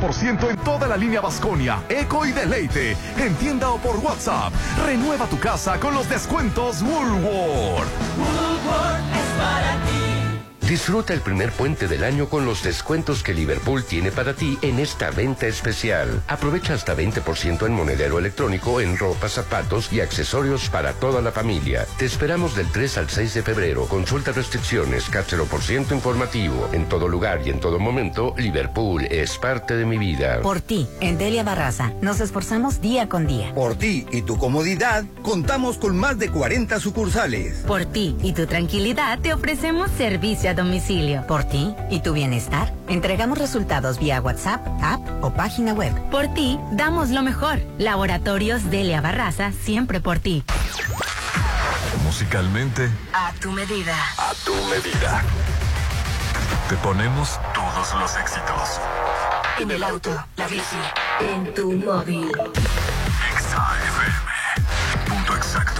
50% en toda la línea Vasconia, Eco y Deleite. En tienda o por WhatsApp. Renueva tu casa con los descuentos Woolworth. Woolworth es para ti. Disfruta el primer puente del año con los descuentos que Liverpool tiene para ti en esta venta especial. Aprovecha hasta 20% en monedero electrónico, en ropa, zapatos y accesorios para toda la familia. Te esperamos del 3 al 6 de febrero. Consulta restricciones, por ciento informativo. En todo lugar y en todo momento, Liverpool es parte de mi vida. Por ti, en Delia Barraza, nos esforzamos día con día. Por ti y tu comodidad, contamos con más de 40 sucursales. Por ti y tu tranquilidad, te ofrecemos servicio a domicilio. Por ti y tu bienestar, entregamos resultados vía WhatsApp, app o página web. Por ti, damos lo mejor. Laboratorios Delia Barraza, siempre por ti. Musicalmente. A tu medida. A tu medida. Te ponemos todos los éxitos. En el auto, la bici, en tu móvil. XAFM. Punto exacto.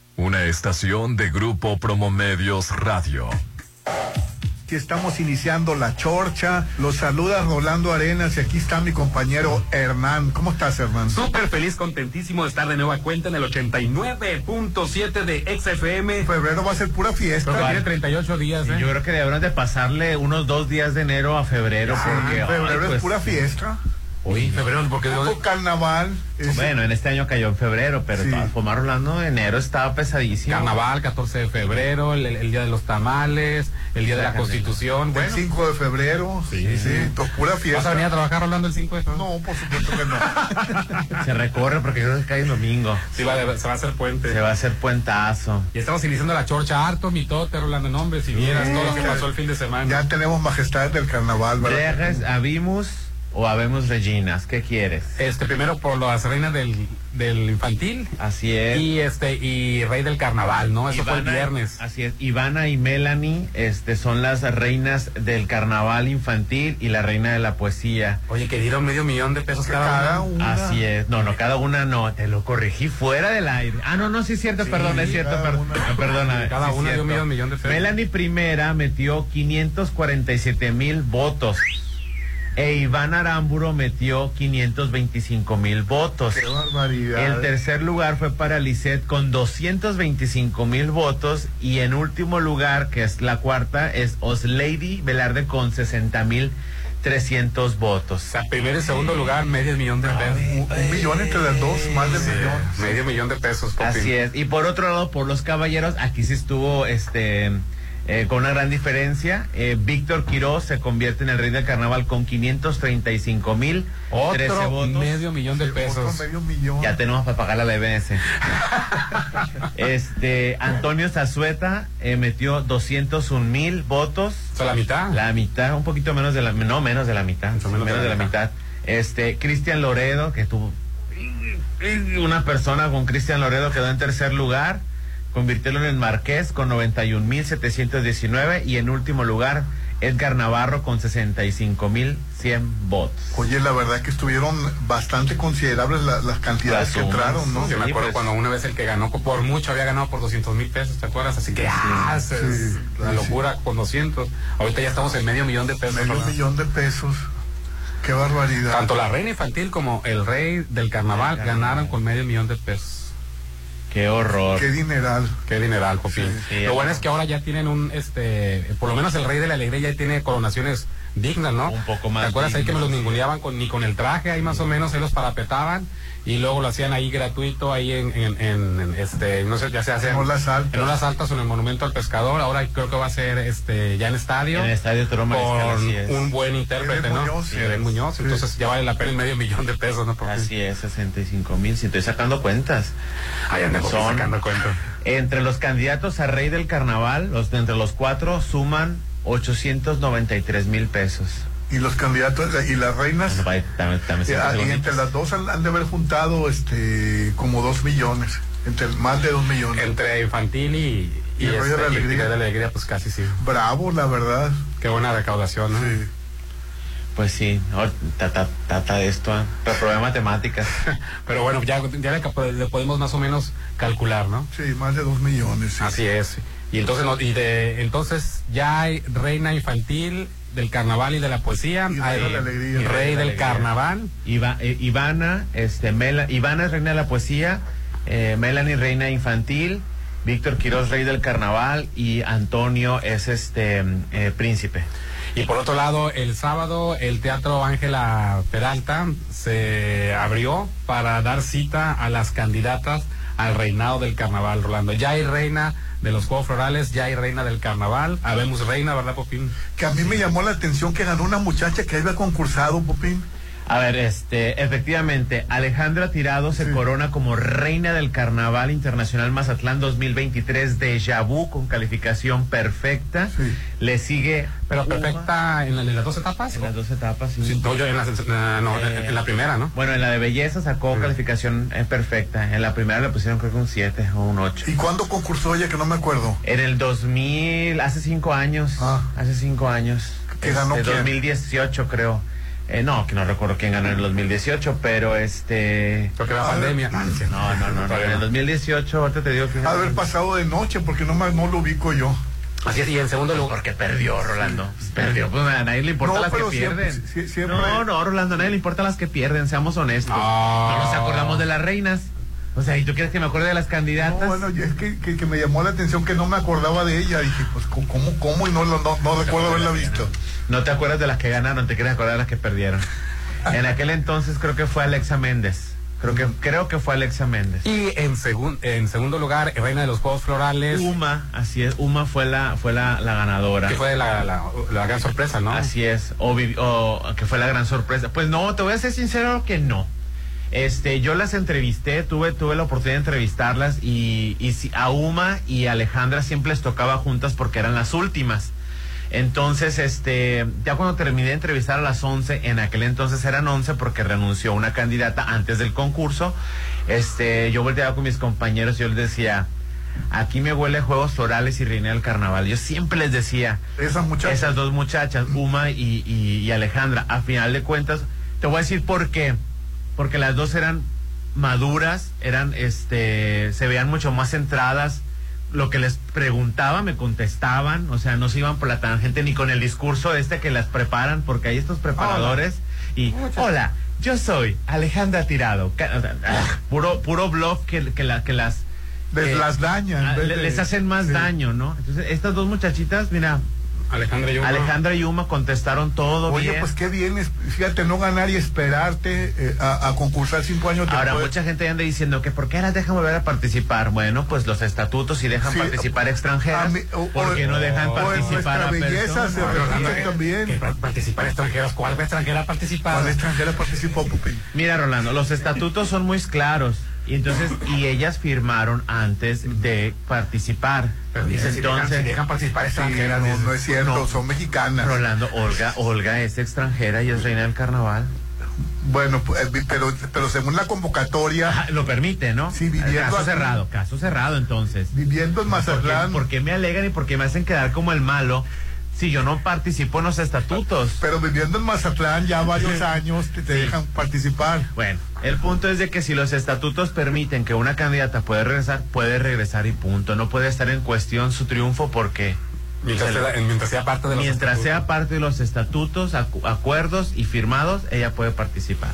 Una estación de Grupo Promomedios Radio. Aquí estamos iniciando la chorcha. Los saluda Rolando Arenas y aquí está mi compañero Hernán. ¿Cómo estás, Hernán? Súper feliz, contentísimo de estar de nueva cuenta en el 89.7 de XFM. Febrero va a ser pura fiesta. Creo que tiene 38 días, ¿eh? Yo creo que deberían de pasarle unos dos días de enero a febrero porque... febrero ay, es pues, pura fiesta. Uy, febrero, porque Con carnaval. es- Bueno, en este año cayó en febrero, pero Sí. de todas formas, Rolando, enero estaba pesadísimo. Carnaval, 14 de febrero, el, el día de los tamales, el día de la. Constitución. el Bueno, 5 de febrero. Sí, sí. to- pura ¿vas a fiesta. venir a trabajar Rolando el 5 de febrero? No, por supuesto que no. Se recorre porque creo que cae en domingo. Sí, va a- se va a hacer puente. Se va a hacer puentazo. Y estamos iniciando la chorcha harto, mitote, Rolando, no, hombre, si vieras todo lo que pasó el fin de semana. ya tenemos majestades del carnaval, ¿verdad? ¿Reges, habimus o habemos Reginas? ¿Qué quieres? Este, primero por las reinas del, del infantil Así es. y este, y rey del carnaval, ¿no? Eso fue el viernes. Así es. Ivana y Melanie este, son las reinas del carnaval infantil y la reina de la poesía. Oye, que dieron medio millón de pesos cada, una. Así es. No, no, cada una no. Te lo corregí fuera del aire. Ah, no, no, sí es cierto, Sí, perdón, es cierto, cada perdón. una. Ah, Perdóname. Cada sí una dio medio millón de pesos. Melanie primera metió 547 mil votos. E Iván Aramburo metió 525 mil votos. Qué barbaridad. El tercer lugar fue para Lisette con 225 mil votos y en último lugar, que es la cuarta, es Oslady Velarde con 60 mil 300 votos. O sea, primero y segundo lugar, medio millón de pesos. Un, un millón entre las dos, más de Sí, millón. medio millón de pesos, Popín. Así es. Y por otro lado, por los caballeros, aquí sí estuvo este eh, con una gran diferencia. Eh, Víctor Quiroz se convierte en el rey del carnaval con 535 mil 13 Otro votos. medio millón de pesos. medio millón. Ya tenemos para pagar la BBS. este, Antonio Zazueta eh, metió 201 mil votos. O sea, la mitad. La mitad, un poquito menos de la, no menos de la mitad, Mucho menos, de la mitad. Este, Cristian Loredo, que tuvo una persona con Cristian Loredo quedó en tercer lugar, convirtiéndolo en Marqués con 91.719 y en último lugar Edgar Navarro con 65.100 votos. Oye, la verdad que estuvieron bastante considerables la- las cantidades Las que sumas, entraron, ¿no? Yo me acuerdo pues. cuando una vez el que ganó por mucho había ganado por 200 mil pesos, ¿te acuerdas? Así que, ah, es sí, locura con 200. Ahorita ya estamos en medio millón de pesos. Medio ¿verdad? millón de pesos. Qué barbaridad. Tanto la reina infantil como el rey del carnaval ganaron con medio millón de pesos. Qué horror. Qué dineral. Qué dineral, Popín. Sí, Lo bueno es que ahora ya tienen un, este, por lo menos el rey de la alegría ya tiene coronaciones dignas, ¿no? Un poco más ¿Te acuerdas ahí que me los ninguneaban con, ni con el traje, ahí más o menos, ahí los parapetaban y luego lo hacían ahí gratuito, ahí en, en, en- en, este, no sé, ya se hace En Olas Altas. en Olas Altas o en el Monumento al Pescador, ahora creo que va a ser, este, ya en estadio. En el estadio Mariscal, con es. un buen intérprete, ¿no? Muñoz, Sí, sí. Muñoz, Sí. entonces ya vale la pena el medio millón de pesos, ¿no? Porque- Así es, 65 mil. Si estoy sacando cuentas. Ahí anda Popín Son- sacando cuenta. Entre los candidatos a rey del carnaval, los de entre los cuatro suman 893 mil pesos. Y los candidatos y las reinas. Bueno, también- también eh, ah, y entre las dos han, han de haber juntado este como dos millones. Entre más de dos millones. Entre infantil y, Y el Rey de la este, y Alegría. De la alegría, pues casi sí. Bravo, la verdad. Qué buena recaudación, ¿no? Sí. Pues sí, ahora trata, trata de esto, ¿eh? reprobé matemáticas. Pero bueno, ya, ya le, le podemos más o menos calcular, ¿no? Sí, más de dos millones. sí. Así es. Y entonces, no- y de, entonces ya hay reina infantil del carnaval y de la poesía. Y hay de la alegría. y rey del alegría. carnaval. Eh, Ivana, este, Mela, Ivana es reina de la poesía, eh, Melanie reina infantil, Víctor Quiroz rey del carnaval y Antonio es este eh, príncipe. Y por otro lado, el sábado el Teatro Ángela Peralta se abrió para dar cita a las candidatas al reinado del carnaval, Rolando. Ya hay reina de los Juegos Florales, ya hay reina del carnaval. Habemos reina, ¿verdad, Popín? Que a mí me llamó la atención que ganó una muchacha que había concursado, Popín. A ver, este, efectivamente, Alejandra Tirado se Sí. corona como reina del Carnaval Internacional Mazatlán 2023 de Yabú con calificación perfecta. Sí. Le sigue Pero Uva perfecta en, la- en las dos etapas. en las dos etapas. sí. Sí, no, yo en la, eh, no, Eh, en la primera, ¿no? Bueno, en la de belleza sacó calificación eh, perfecta. En la primera le pusieron creo que un 7 o un 8. ¿Y cuándo concursó ella? Que no me acuerdo. En el 2000, hace cinco años. Ah. Hace cinco años. ¿Que ganó Este, quién? 2018 creo. Eh, no, que no recuerdo quién ganó en el 2018, pero este... Creo que la Ah, pandemia. no, No, no, no, En el no. 2018, ahorita te digo que... Ha de haber pasado de noche porque no, me- no lo ubico yo. Así es, y en segundo lugar. Porque perdió, Rolando. Perdió. Pues a nadie le importa No, las que siempre- pierden. sie- siempre- No, no, Rolando, a nadie le importa las que pierden, seamos honestos. No. No nos acordamos de las reinas. O sea, ¿y tú quieres que me acuerde de las No, candidatas? bueno, es que, que- que me llamó la atención que no me acordaba de ella. Dije, pues, ¿cómo, cómo? Y no, no, no recuerdo haberla visto. No te acuerdas de las que ganaron, te quieres acordar de las que perdieron. En aquel entonces creo que fue Alexa Méndez. Creo que, creo que fue Alexa Méndez. Y en, segun- en segundo lugar, reina de los Juegos Florales. Uma, así es, Uma fue la, fue la, la ganadora. Que fue la, la, la gran sorpresa, ¿no? Así es, o, o que fue la gran sorpresa. Pues no, te voy a ser sincero que no. Este, yo las entrevisté, tuve, tuve la oportunidad de entrevistarlas y, y si- a Uma y Alejandra siempre les tocaba juntas porque eran las últimas. Entonces, este, ya cuando terminé de entrevistar a las 11, en aquel entonces eran 11 porque renunció una candidata antes del concurso, este, yo volteaba con mis compañeros y yo les decía, aquí me huele a juegos florales y reina del carnaval. Yo siempre les decía, Esas muchachas. esas dos muchachas, Uma y, y- y Alejandra, a final de cuentas, te voy a decir por qué. Porque las dos eran maduras, eran, este, se veían mucho más centradas. Lo que les preguntaba me contestaban, o sea, no se iban por la tangente ni con el discurso este que las preparan, porque hay estos preparadores y, hola, yo soy Alejandra Tirado, ah, puro, puro bluff que, que, la, que las Les eh, las dañan. ah, de- les hacen más sí. daño, ¿no? Entonces, estas dos muchachitas, mira, Alejandra y Uma. Alejandra y Uma contestaron todo Oye, bien. pues qué bien, fíjate, no ganar y esperarte eh, a, a concursar cinco años Ahora, después. mucha gente anda diciendo que ¿por qué las dejan volver a participar? Bueno, pues los estatutos sí dejan Sí, participar extranjeras. mí- o- ¿Por qué no dejan o participar a belleza se personas? que- también. que participar extranjeros. ¿Cuál extranjera participar? ¿Cuál extranjera participó, Pupi? Mira, Rolando, los estatutos son muy claros. Y entonces, y ellas firmaron antes de participar. Pero dice, si, dejan, entonces, si dejan participar extranjeras. no, no es cierto, no. son mexicanas. Rolando, Olga, Olga es extranjera y es reina del carnaval. Bueno, pues, eh, pero, pero según la convocatoria, Ajá, lo permite, ¿no? Sí, viviendo Caso aquí. cerrado, caso cerrado entonces. viviendo en ¿Por qué, Mazatlán, por qué me alegan y por qué me hacen quedar como el malo si yo no participo en los estatutos? pero viviendo en Mazatlán ya varios años te, te Sí. dejan participar. Bueno, el punto es de que si los estatutos permiten que una candidata puede regresar, puede regresar y punto. No puede estar en cuestión su triunfo porque Mientras, sea, mientras sea parte de los mientras estatutos. sea parte de los estatutos, acu- acuerdos y firmados, ella puede participar.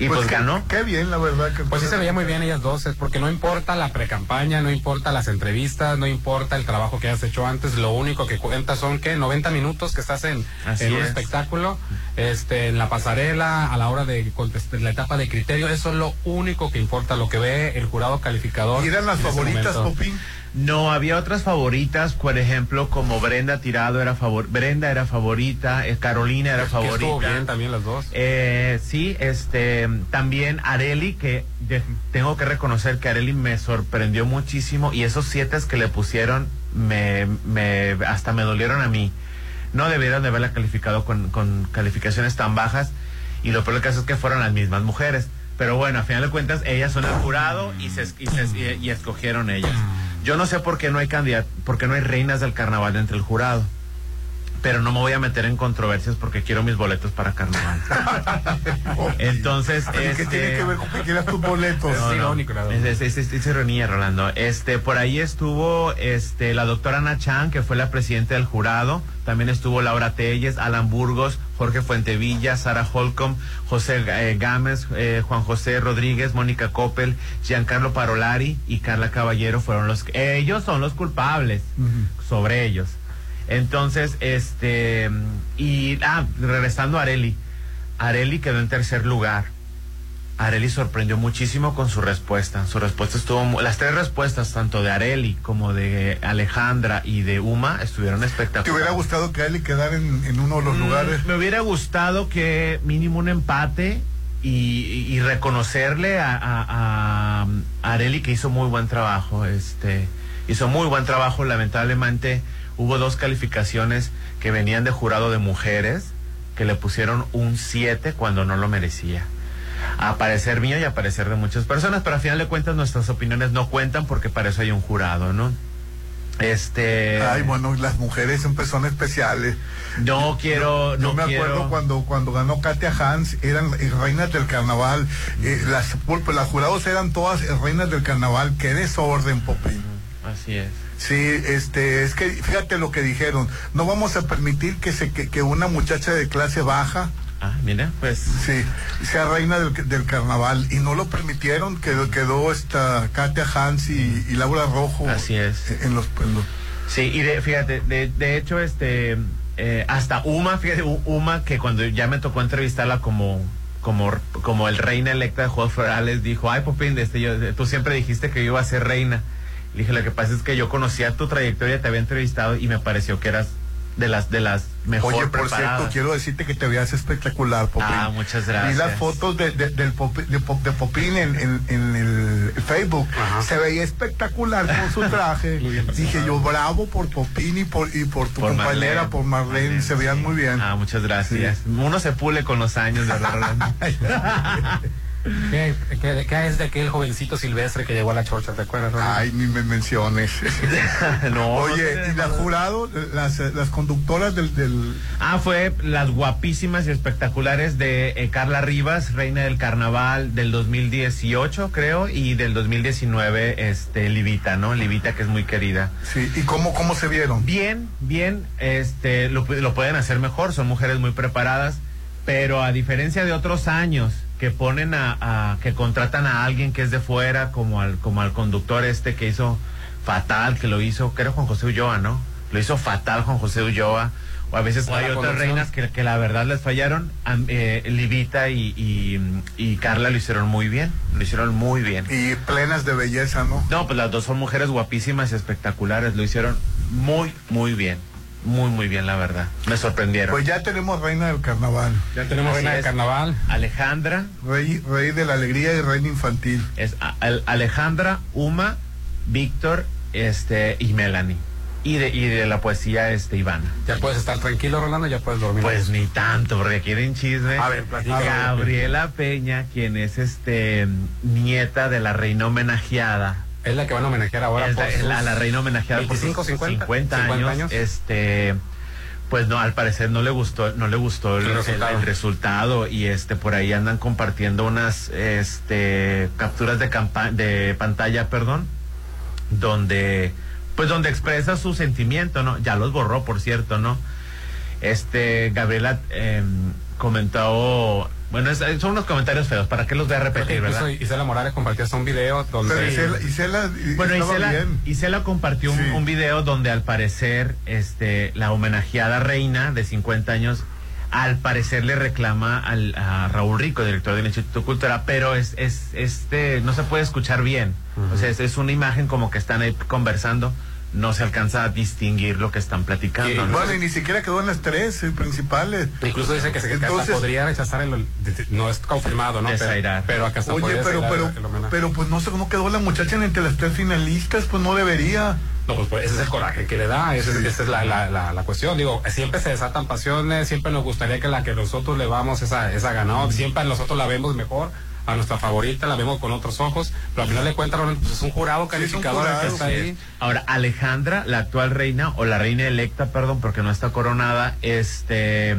Y pues, qué, ganó. Qué bien, la verdad. Que Pues sí se veía muy bien ellas dos, es porque no importa la precampaña, no importa las entrevistas, no importa el trabajo que has hecho antes, lo único que cuenta son que 90 minutos que estás en, en un es. espectáculo, este, en la pasarela, a la hora de contestar la etapa de criterio, eso es lo único que importa, lo que ve el jurado calificador. ¿Y eran las ese favoritas. Popín? No, había otras favoritas, por ejemplo, como Brenda Tirado era favor, Brenda era favorita, eh, Carolina era Que estuvo favorita. bien también las dos. Eh, sí, este, también Areli, que de- tengo que reconocer que Areli me sorprendió muchísimo y esos siete que le pusieron me, me, hasta me dolieron a mí. no debieron de haberla calificado con, con calificaciones tan bajas y lo peor del caso es que fueron las mismas mujeres. Pero bueno, a final de cuentas, ellas son el jurado y, se, y, se- y- y escogieron ellas. Yo no sé por qué no hay candidat por qué no hay reinas del carnaval entre el jurado. Pero no me voy a meter en controversias porque quiero mis boletos para carnaval. Entonces, ¿Qué este... tiene que ver con que quieras tus boletos? No, Sí, no. verdad. Es, es, es- es ironía, Rolando. Este, por ahí estuvo este, la doctora Ana Chan, que fue la presidenta del jurado. También estuvo Laura Telles, Alan Burgos, Jorge Fuentevilla, Sara Holcomb, José eh, Gámez, eh, Juan José Rodríguez, Mónica Coppel, Giancarlo Parolari y Carla Caballero fueron los que- ellos son los culpables sobre ellos. Entonces, este y ah, regresando a Areli. Areli quedó en tercer lugar. Areli sorprendió muchísimo con su respuesta. Su respuesta estuvo, las tres respuestas, tanto de Areli como de Alejandra y de Uma, estuvieron espectaculares. ¿Te hubiera gustado que a él quedara en, en uno de los Mm, lugares? Me hubiera gustado que mínimo un empate y, y- y reconocerle a, a- a- a Areli que hizo muy buen trabajo. Este, hizo muy buen trabajo. Lamentablemente hubo dos calificaciones que venían de jurado de mujeres que le pusieron un 7 cuando no lo merecía. A parecer mío y a parecer de muchas personas, pero a final de cuentas nuestras opiniones no cuentan porque para eso hay un jurado, ¿no? Este. Ay, bueno, las mujeres siempre son especiales. No quiero, Yo no me quiero. acuerdo cuando cuando ganó Katia Hans, eran eh, reinas del carnaval. Eh, las, pues, las jurados eran todas eh, reinas del carnaval. Qué desorden, Popín. Así es. Sí, este, es que fíjate lo que dijeron. No vamos a permitir que se que, que una muchacha de clase baja, Ah, mira, pues. sí, sea reina del, del carnaval y no lo permitieron. Quedó, quedó esta Katia Hans y, y Laura Rojo. Así es. En los, en los- Sí, y de, fíjate, de, de hecho, este, eh, hasta Uma, fíjate, Uma, que cuando ya me tocó entrevistarla como, como, como el reina electa de Juegos Florales, dijo, ay, Popín, este, yo, tú siempre dijiste que yo iba a ser reina. Le dije, lo que pasa es que yo conocía tu trayectoria, te había entrevistado y me pareció que eras de las, de las mejor Oye, por preparadas. cierto, quiero decirte que te veías espectacular, Popín. Ah, muchas Vi gracias. las fotos de, de- del Popi- de, Pop- de Popín en, en- en el Facebook. Se veía espectacular con su traje. Dije yo, bravo por Popín y por, y por tu Por compañera, Marlene. por Marlene. Se veían sí. muy bien. Ah, muchas gracias. Uno se pule con los años, de verdad, Rolando. ¿Qué, qué, qué es de aquel jovencito silvestre que llegó a la chorcha? ¿Te acuerdas? Rolando? Ay, ni me menciones. no, Oye, no y la jurado, las, las conductoras del, del Ah, fue las guapísimas y espectaculares de eh, Carla Rivas, reina del carnaval del 2018, creo, y del 2019, este, Livita, ¿no? Livita, que es muy querida. sí, ¿y cómo, cómo se vieron? Bien, bien, este, lo, lo pueden hacer mejor, son mujeres muy preparadas, pero a diferencia de otros años que ponen a, a- que contratan a alguien que es de fuera, como al, como al conductor este que hizo fatal, que lo hizo, creo Juan José Ulloa, ¿no? Lo hizo fatal Juan José Ulloa, o a veces O hay otras reinas que, que la verdad les fallaron, eh, Livita y, y, y Carla lo hicieron muy bien, lo hicieron muy bien. Y plenas de belleza, ¿no? No, pues las dos son mujeres guapísimas y espectaculares. Lo hicieron muy, muy bien. Muy, muy bien, la verdad. Me sorprendieron. Pues ya tenemos reina del carnaval. Ya tenemos Así reina de es. carnaval. Alejandra, Rey, rey de la alegría y reina infantil. es a- al- Alejandra, Uma, Víctor, este, y Melanie. Y de, y de la poesía, este, Ivana. Ya puedes estar tranquilo, Rolando, ya puedes dormir. Pues ni tanto, porque quieren chisme. A ver, platica. Gabriela Peña, quien es este nieta de la reina homenajeada, es la que van a homenajear ahora Es por la, sus la- la reina homenajeada 25, por sus 50, 50 años, 50 años. este pues no al parecer no le gustó no le gustó el, El el- resultado. el resultado y este por ahí andan compartiendo unas este capturas de campa- de pantalla perdón donde pues donde expresa su sentimiento no ya los borró por cierto no este Gabriela eh, comentó bueno es- son unos comentarios feos para qué los voy a repetir incluso verdad Isela Morales compartió hasta un video donde Pero Isela, Isela y- bueno, Isela, bien. Isela compartió Sí. un video donde al parecer este, la homenajeada reina de 50 años al parecer le reclama al, a Raúl Rico, director del Instituto Cultura, pero es, es este no se puede escuchar bien. O sea, es, es una imagen como que están ahí conversando, no se alcanza a distinguir lo que están platicando. ¿no? Bueno, y ni siquiera quedó en las tres eh, principales. Incluso dice que se Entonces- podría rechazar el, no es confirmado, ¿no? Pero, pero acá hasta Oye, pero, pero, pero pues no sé cómo quedó la muchacha entre las tres finalistas, pues no debería. No, pues, pues, ese es el coraje que le da, ese- esa es la, la, la, la cuestión. Digo, siempre se desatan pasiones, siempre nos gustaría que la que nosotros le vamos esa, esa ganada, siempre nosotros la vemos mejor, a nuestra favorita la vemos con otros ojos, pero al final de cuentas pues, es un jurado Sí, es un calificador jurado, sí. ahí. Ahora, Alejandra, la actual reina, o la reina electa, perdón, porque no está coronada, este,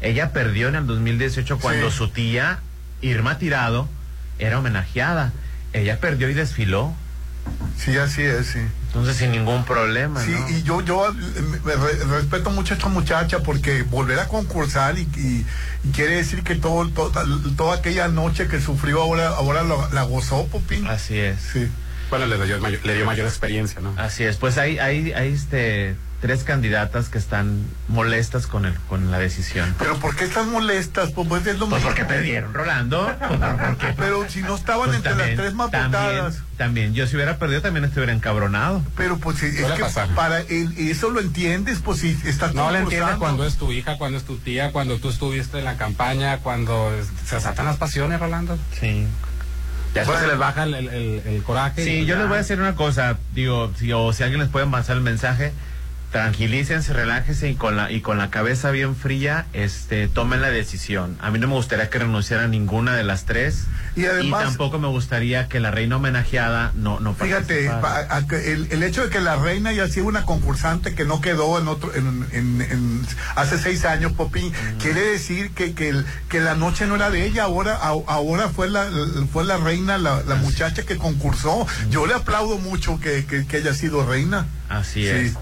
ella perdió en el 2018 cuando Sí. su tía, Irma Tirado, era homenajeada. Ella perdió y desfiló, Sí, así es, sí. entonces sin ningún problema, Sí, ¿no? y yo, yo eh, me re- respeto mucho a esta muchacha porque volver a concursar y, y- y quiere decir que todo, toda, toda aquella noche que sufrió ahora, ahora lo- la gozó, Popín. Así es. Sí. Bueno, le dio, mayor, le dio mayor experiencia, ¿no? Así es, pues hay, hay, hay este, tres candidatas que están molestas con, el, con la decisión. Pero ¿por qué están molestas? Pues, pues, es lo Pues mismo. porque perdieron, Rolando. Porque, Pero si no estaban pues, entre también, las tres más también, votadas. también, yo si hubiera perdido también estuviera encabronado. Pero pues es que pasar. para el, eso lo entiendes, pues si estás No le entiendes cuando es tu hija, cuando es tu tía, cuando tú estuviste en la campaña, cuando se desatan las pasiones, Rolando. Sí. Ya después Bueno. se les baja el, el, el- el coraje. Sí, pues yo les voy a decir una cosa, digo, si, o si alguien les puede pasar el mensaje, tranquilícense, relájense y con la y con la cabeza bien fría, este, tomen la decisión. A mí no me gustaría que renunciara a ninguna de las tres Y además- tampoco me gustaría que la reina homenajeada no no Fíjate, a el, el hecho de que la reina haya sido una concursante que no quedó en otro, en, en- en- hace seis años, Popín, Mm. quiere decir que, que, el- que la noche no era de ella, ahora, a- ahora fue la, fue la reina, la, la muchacha que concursó. Mm. Yo le aplaudo mucho que, que- que haya sido reina. Así Sí. es.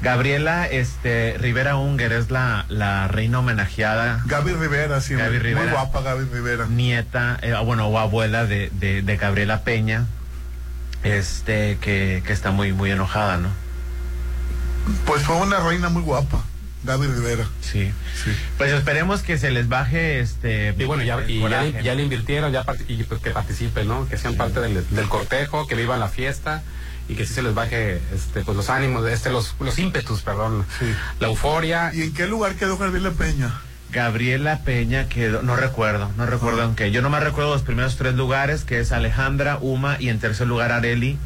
Gabriela este Rivera Unger es la, la reina homenajeada, Gaby Rivera, sí, Gaby muy Rivera. guapa Gaby Rivera. nieta, eh, bueno, o abuela de, de, de Gabriela Peña, este que, que está muy muy enojada, ¿no? Pues fue una reina muy guapa, Gaby Rivera. Sí. Sí. Pues esperemos que se les baje este. Y bueno, ya, y ya le invirtieron, ya part- y pues que participen, ¿no? Que sean parte del, del cortejo, que vivan la fiesta y que sí se les baje este, pues los ánimos, este, los, los ímpetus, perdón, Sí. la euforia. ¿Y en qué lugar quedó Gabriela Peña? Gabriela Peña quedó, no recuerdo, no recuerdo en qué. Yo no me recuerdo los primeros tres lugares, que es Alejandra, Uma y en tercer lugar Areli.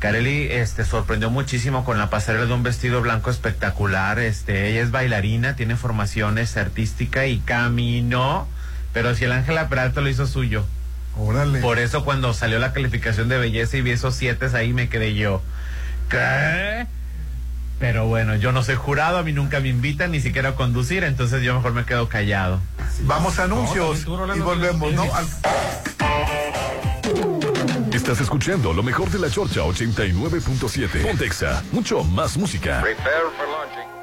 Que Areli este, sorprendió muchísimo con la pasarela de un vestido blanco espectacular. Este, ella es bailarina, tiene formaciones artística y caminó. Pero si el Ángela Peralta lo hizo suyo. Órale. Por eso cuando salió la calificación de belleza y vi esos siete ahí me quedé yo. ¿Qué? Pero bueno, yo no soy jurado, a mí nunca me invitan ni siquiera a conducir, entonces yo mejor me quedo callado. Vamos a anuncios y volvemos, ¿no? Al- Estás escuchando lo mejor de la Chorcha 89.7. Pontexa, mucho más música. Cuando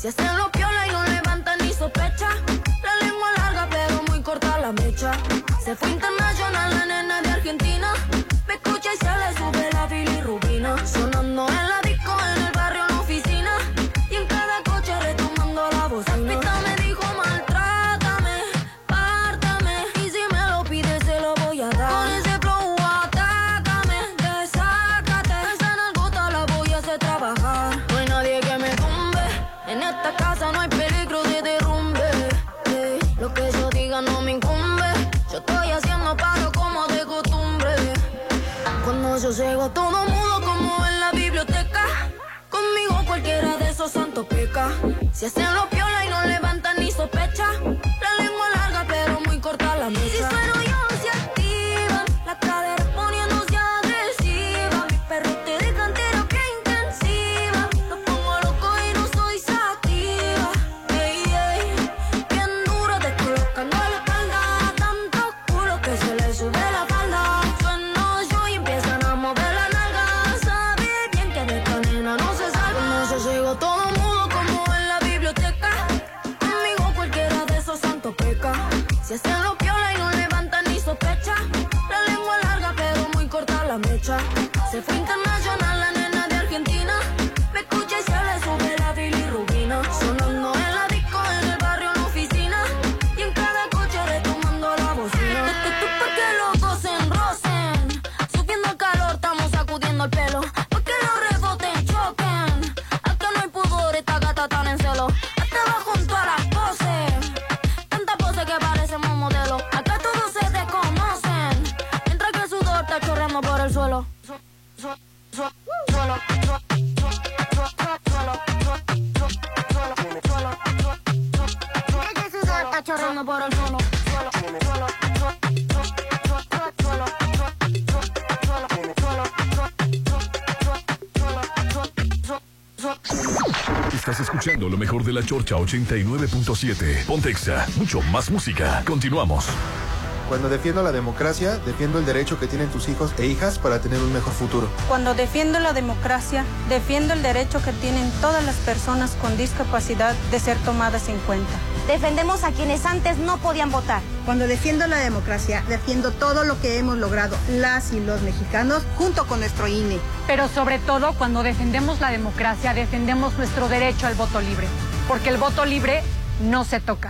Si hacen lo piola y no levantan ni sospecha. La lengua larga pero muy corta la mecha. Se fue internacional Llego todo mudo como en la biblioteca. Conmigo cualquiera de esos santos peca. Si hacen lo piola y no levantan ni sospecha. Chorcha 89.7. Pontexa, mucho más música. Continuamos. Cuando defiendo la democracia, defiendo el derecho que tienen tus hijos e hijas para tener un mejor futuro. Cuando defiendo la democracia, defiendo el derecho que tienen todas las personas con discapacidad de ser tomadas en cuenta. Defendemos a quienes antes no podían votar. Cuando defiendo la democracia, defiendo todo lo que hemos logrado las y los mexicanos junto con nuestro INE. Pero sobre todo, cuando defendemos la democracia, defendemos nuestro derecho al voto libre. Porque el voto libre no se toca.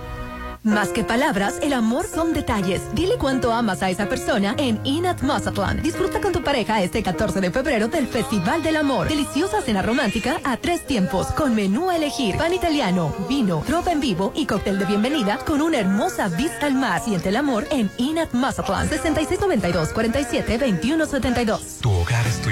Más que palabras, el amor son detalles. Dile cuánto amas a esa persona en Inat Mazatlán. Disfruta con tu pareja este 14 de febrero del Festival del Amor. Deliciosa cena romántica a tres tiempos, con menú a elegir, pan italiano, vino, tropa en vivo y cóctel de bienvenida con una hermosa vista al mar. Siente el amor en Inat Mazatlán. 6692 47 2172. Tu hogar es tu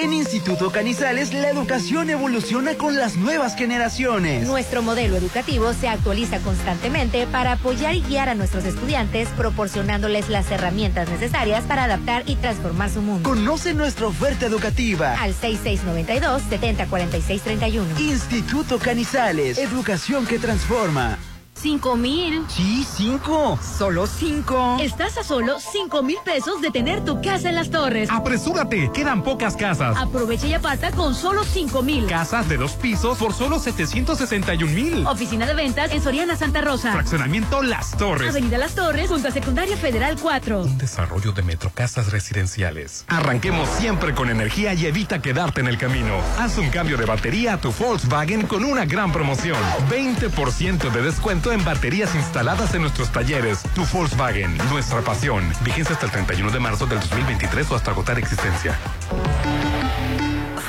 En Instituto Canizales la educación evoluciona con las nuevas generaciones. Nuestro modelo educativo se actualiza constantemente para apoyar y guiar a nuestros estudiantes, proporcionándoles las herramientas necesarias para adaptar y transformar su mundo. Conoce nuestra oferta educativa. Al 6692-704631. Instituto Canizales, educación que transforma. ¿Cinco mil? Sí, cinco. Solo cinco. Estás a solo cinco mil pesos de tener tu casa en las torres. Apresúrate, quedan pocas casas. Aprovecha y aparta con solo cinco mil. Casas de dos pisos por solo 761 mil. Oficina de ventas en Soriana Santa Rosa. Fraccionamiento Las Torres. Avenida Las Torres, junto a Secundaria Federal 4. Un desarrollo de Metrocasas residenciales. Arranquemos siempre con energía y evita quedarte en el camino. Haz un cambio de batería a tu Volkswagen con una gran promoción. 20% de descuento en baterías instaladas en nuestros talleres. Tu Volkswagen, nuestra pasión. Vigencia hasta el 31 de marzo del 2023 o hasta agotar existencia.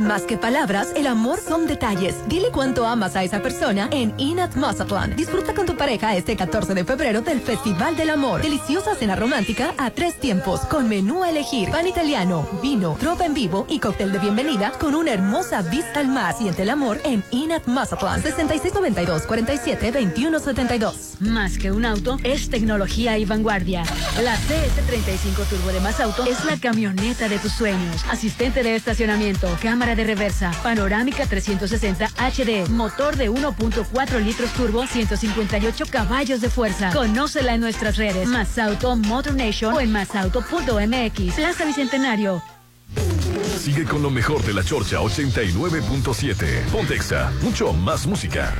Más que palabras, el amor son detalles. Dile cuánto amas a esa persona en Inat Mazatlán. Disfruta con tu pareja este 14 de febrero del Festival del Amor. Deliciosa cena romántica a tres tiempos, con menú a elegir, pan italiano, vino, tropa en vivo y cóctel de bienvenida con una hermosa vista al mar. Siente el amor en Inat Mazatlán. 6692 47 2172. Más que un auto, es tecnología y vanguardia. La CS35 Turbo de Más Auto es la camioneta de tus sueños. Asistente de estacionamiento, cámara de reversa, panorámica 360 HD, motor de 1.4 litros turbo, 158 caballos de fuerza. Conócela en nuestras redes, Más Auto Motor Nation o en masauto.mx. Plaza Bicentenario. Sigue con lo mejor de la Chorcha 89.7. Pontexa, mucho más música.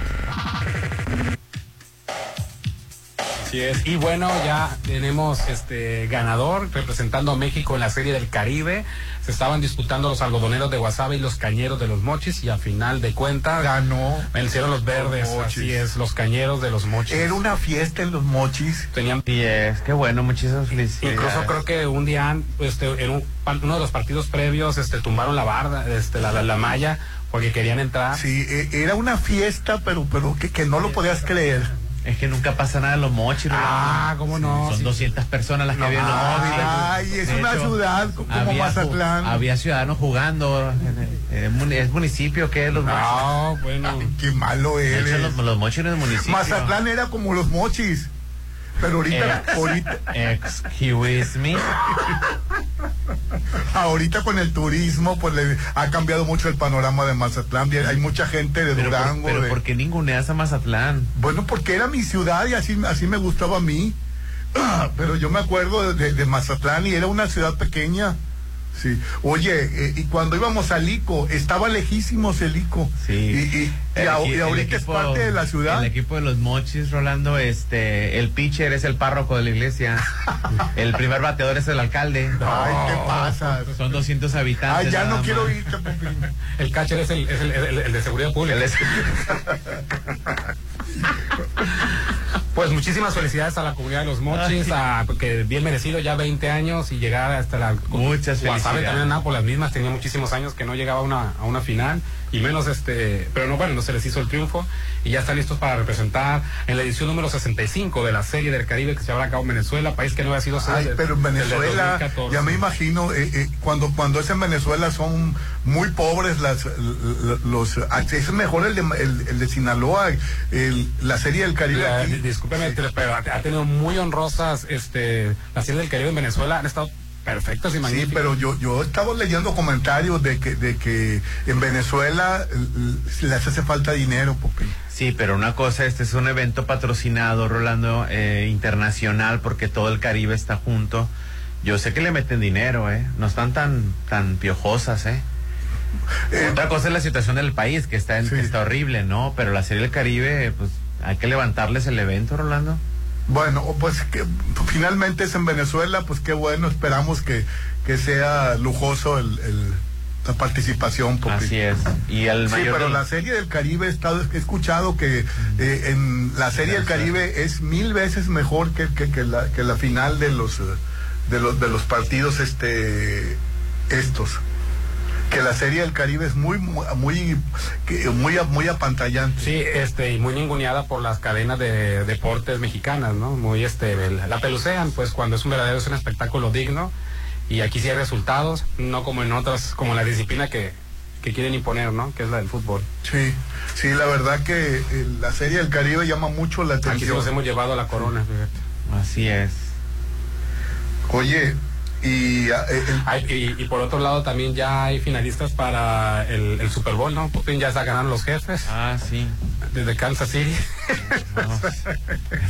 Así es. Y bueno, ya tenemos este ganador representando a México en la Serie del Caribe. Se estaban disputando los algodoneros de Guasave y los cañeros de los mochis y a final de cuentas ganó. Vencieron los verdes, Los así es, los cañeros de los mochis. Era una fiesta en los mochis. Tenían Y es, qué bueno, muchísimas felicidades. Incluso creo que un día, este, en un, uno de los partidos previos, este, tumbaron la barda, este, la, la, la malla, porque querían entrar. Sí, e- era una fiesta, pero, pero que, que no lo podías creer. Es que nunca pasa nada en los mochis. Ah, cómo no. Son sí. 200 personas las que No, había en los mochis. Ay, es una hecho, ciudad co- como había Mazatlán. Había ciudadanos jugando. ¿Es municipio que es los mochis? No, bueno. Qué malo hecho, eres. los, los mochis no es municipio. Mazatlán era como los mochis. Pero ahorita, Ex- ahorita, Excuse me. ahorita con el turismo, pues le ha cambiado mucho el panorama de Mazatlán. Hay mucha gente de Pero, por, Durango. pero de- ¿por qué ninguneas a Mazatlán? Bueno, porque era mi ciudad y así, así me gustaba a mí. Pero yo me acuerdo de, de Mazatlán y era una ciudad pequeña. Sí. Oye, eh, y cuando íbamos al ICO, estaba lejísimos el ICO. Sí. Y, y- y El a- equi- y el ahorita equipo- es parte de la ciudad. El equipo de los mochis, Rolando, este, el pitcher es el párroco de la iglesia. el primer bateador es el alcalde. Ay, ¿qué pasa? Son 200 habitantes. Ay, ya no quiero más. Pepín. El catcher es el, es el, el- el de seguridad pública. Pues muchísimas felicidades a la comunidad de los mochis, a, porque bien merecido ya 20 años y llegar hasta la Muchas Guasave felicidades. también Nápoles las mismas, tenía muchísimos años que no llegaba a una, a una final y menos este, pero no bueno, no se les hizo el triunfo y ya están listos para representar en la edición número 65 de la Serie del Caribe que se llevará a cabo en Venezuela, país que no había sido Ay, pero en Venezuela, 2014. ya me imagino, eh, eh, cuando, cuando es en Venezuela son muy pobres las, los, ah, es mejor el de, el, el de Sinaloa, el- la serie del Caribe La- pero ha, ha tenido muy honrosas este, la Serie del Caribe en Venezuela, han estado perfectas y Sí, magníficas. pero yo, yo estaba leyendo comentarios de que, de que en Venezuela l- les hace falta dinero, Popi. Sí, pero una cosa, este es un evento patrocinado, Rolando, eh, internacional, porque todo el Caribe está junto. Yo sé que le meten dinero, ¿eh? No están tan, tan piojosas, ¿eh? Otra cosa es la situación del país, que está, en- Sí. que está horrible, ¿no? Pero la Serie del Caribe, pues, hay que levantarles el evento, Rolando. Bueno, pues que finalmente es en Venezuela, pues qué bueno, esperamos que, que sea lujoso el, el- la participación, Popi. Así es. Y el Sí, pero del- la serie del Caribe he, estado- he escuchado que eh, en la serie del Caribe es mil veces mejor que, que, que la, que la final de los de los de los partidos este estos que la serie del Caribe es muy muy muy muy, muy apantallante Sí, este, y muy ninguneada por las cadenas de deportes mexicanas, ¿no? Muy, este, la pelucean, pues, cuando es un verdadero, es un espectáculo digno, y aquí sí hay resultados, no como en otras, como la disciplina que, que quieren imponer, ¿no? Que es la del fútbol. sí sí la verdad que eh, la serie del Caribe llama mucho la Aquí sí atención nos hemos llevado a la corona, fíjate. Así es. oye y ah, eh, el- Hay- y, y por otro lado también ya hay finalistas para el, el Super Bowl, ¿no? Putin ya está ganando los jefes. Ah, sí. Desde Kansas City.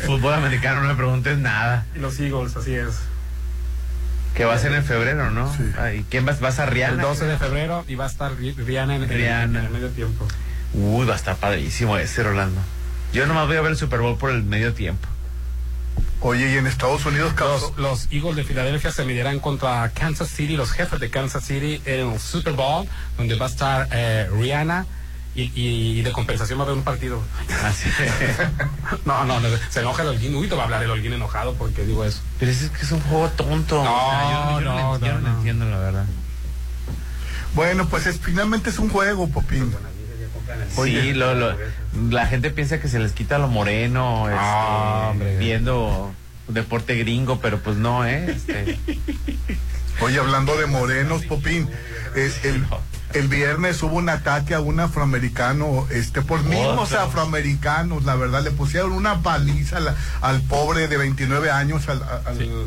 Fútbol americano, no me preguntes nada. Y los Eagles, así es. Que va a ser en febrero, ¿no? Ay, ¿Quién vas, vas a Rihanna? El 12 de febrero y va a estar Ri- Rihanna en, en- Rihanna. en el medio tiempo. Uy, va a estar padrísimo ese, Rolando. Yo nomás voy a ver el Super Bowl por el medio tiempo. Oye y en Estados Unidos causó- Los, los Eagles de Filadelfia se medirán contra Kansas City, los jefes de Kansas City en el Super Bowl, donde va a estar eh, Rihanna y, de compensación va a haber un partido. Así No, no, no, se enoja el Holguín. Uy, te va a hablar el Holguín enojado porque digo eso. Pero es que es un juego tonto. No, O sea, yo, yo no, lo- yo no, lo no. entiendo, la verdad. bueno pues es, finalmente es un juego Popín sí, lo, lo- la gente piensa que se les quita lo moreno, este, Ah, hombre. viendo deporte gringo, pero pues no, ¿eh? Este, Oye, hablando de morenos, Popín, es el, el viernes hubo un ataque a un afroamericano, este, por mismos Otro. afroamericanos, la verdad, le pusieron una paliza al, al pobre de 29 años, al, al-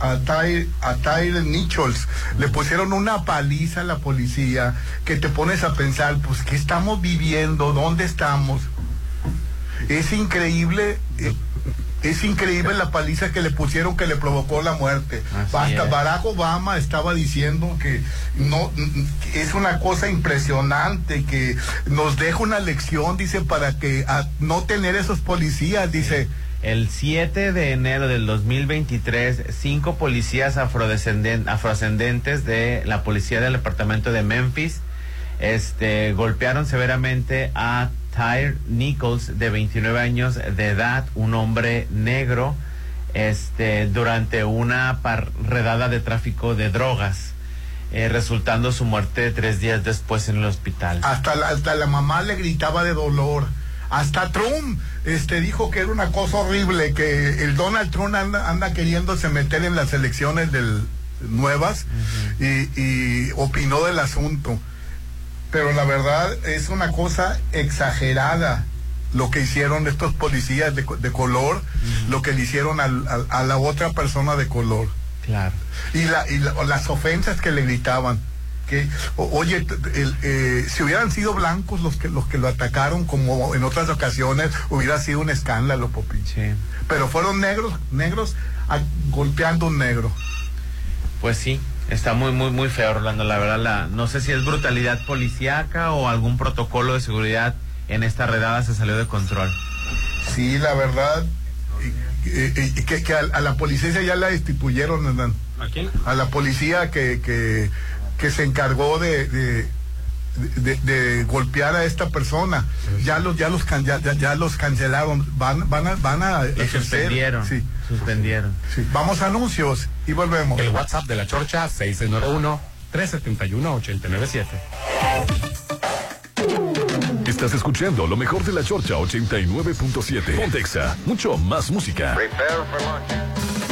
a Tyre, a Tyre Nichols. Le pusieron una paliza a la policía que te pones a pensar, pues, ¿qué estamos viviendo? ¿Dónde estamos? Es increíble. eh, es increíble la paliza que le pusieron que le provocó la muerte. Así Hasta es. Barack Obama estaba diciendo que no que es una cosa impresionante que nos deja una lección, dice, para que a no tener esos policías, dice. El 7 de enero del 2023, cinco policías afrodescenden- afrodescendentes de la policía del departamento de Memphis este, golpearon severamente a Tyre Nichols, de 29 años de edad, un hombre negro, este, durante una redada de tráfico de drogas, eh, resultando su muerte tres días después en el hospital. Hasta la, hasta la mamá le gritaba de dolor. Hasta Trump este, dijo que era una cosa horrible, que el Donald Trump anda, anda queriéndose meter en las elecciones del, nuevas y, y opinó del asunto. Pero la verdad es una cosa exagerada lo que hicieron estos policías de, co- de color, lo que le hicieron al- al- a la otra persona de color. Claro. Y, la, y la- las ofensas que le gritaban. Que, o- oye, el, eh, si hubieran sido blancos los que los que lo atacaron, como en otras ocasiones, hubiera sido un escándalo, Popi. Pero fueron negros, negros a- golpeando un negro. Pues sí, está muy, muy, muy feo, Orlando. La verdad, la, no sé si es brutalidad policíaca o algún protocolo de seguridad en esta redada se salió de control. Sí, la verdad, eh, eh, que, que a, a la policía ya la destituyeron, Hernán. ¿A quién? A la policía que, que, que se encargó de, de, de- de golpear a esta persona. Ya los, ya los, can- ya, ya- ya los cancelaron. Van, van a, van a Lo ejercer. suspendieron. Sí. Suspendieron. Sí. Vamos a anuncios y volvemos. El WhatsApp de la Chorcha 691-371-897. Estás escuchando lo mejor de la Chorcha 89.7. Pontexa, mucho más música. Quiero decirte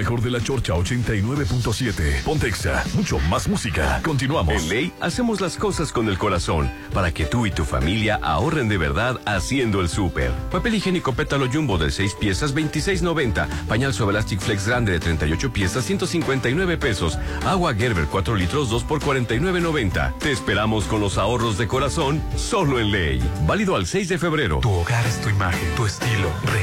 mejor de la Chorcha 89.7. Pontexa, mucho más música. Continuamos. En Ley hacemos las cosas con el corazón para que tú y tu familia ahorren de verdad haciendo el súper. Papel higiénico pétalo jumbo de 6 piezas 26.90. Pañal sobre Elastic Flex grande de 38 piezas 159 pesos. Agua Gerber 4 litros 2 por 49.90. Te esperamos con los ahorros de corazón solo en Ley. Válido al 6 de febrero. Tu hogar es tu imagen, tu estilo.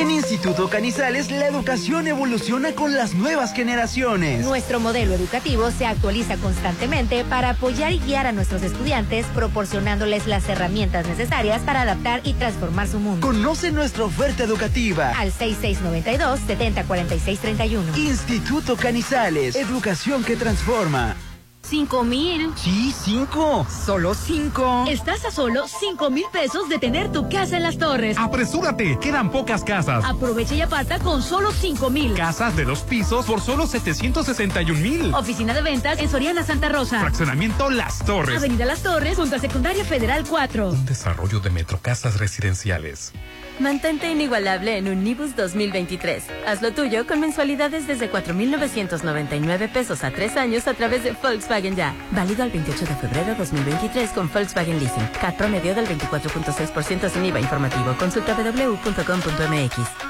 En Instituto Canizales la educación evoluciona con las nuevas generaciones. Nuestro modelo educativo se actualiza constantemente para apoyar y guiar a nuestros estudiantes, proporcionándoles las herramientas necesarias para adaptar y transformar su mundo. Conoce nuestra oferta educativa al 6692-704631. Instituto Canizales, educación que transforma. ¿Cinco mil? Sí, cinco. ¿Solo cinco? Estás a solo cinco mil pesos de tener tu casa en las torres. ¡Apresúrate! Quedan pocas casas. Aprovecha y aparta con solo cinco mil. Casas de dos pisos por solo 761 mil. Oficina de ventas en Soriana Santa Rosa. Fraccionamiento Las Torres. Avenida Las Torres, junto a Secundaria Federal 4. Un desarrollo de Metrocasas Residenciales. Mantente inigualable en Unibus 2023. Haz lo tuyo con mensualidades desde 4.999 pesos a tres años a través de Volkswagen Ya. Válido al 28 de febrero 2023 con Volkswagen Leasing. CAT promedio del 24.6% sin IVA informativo. Consulta www.com.mx.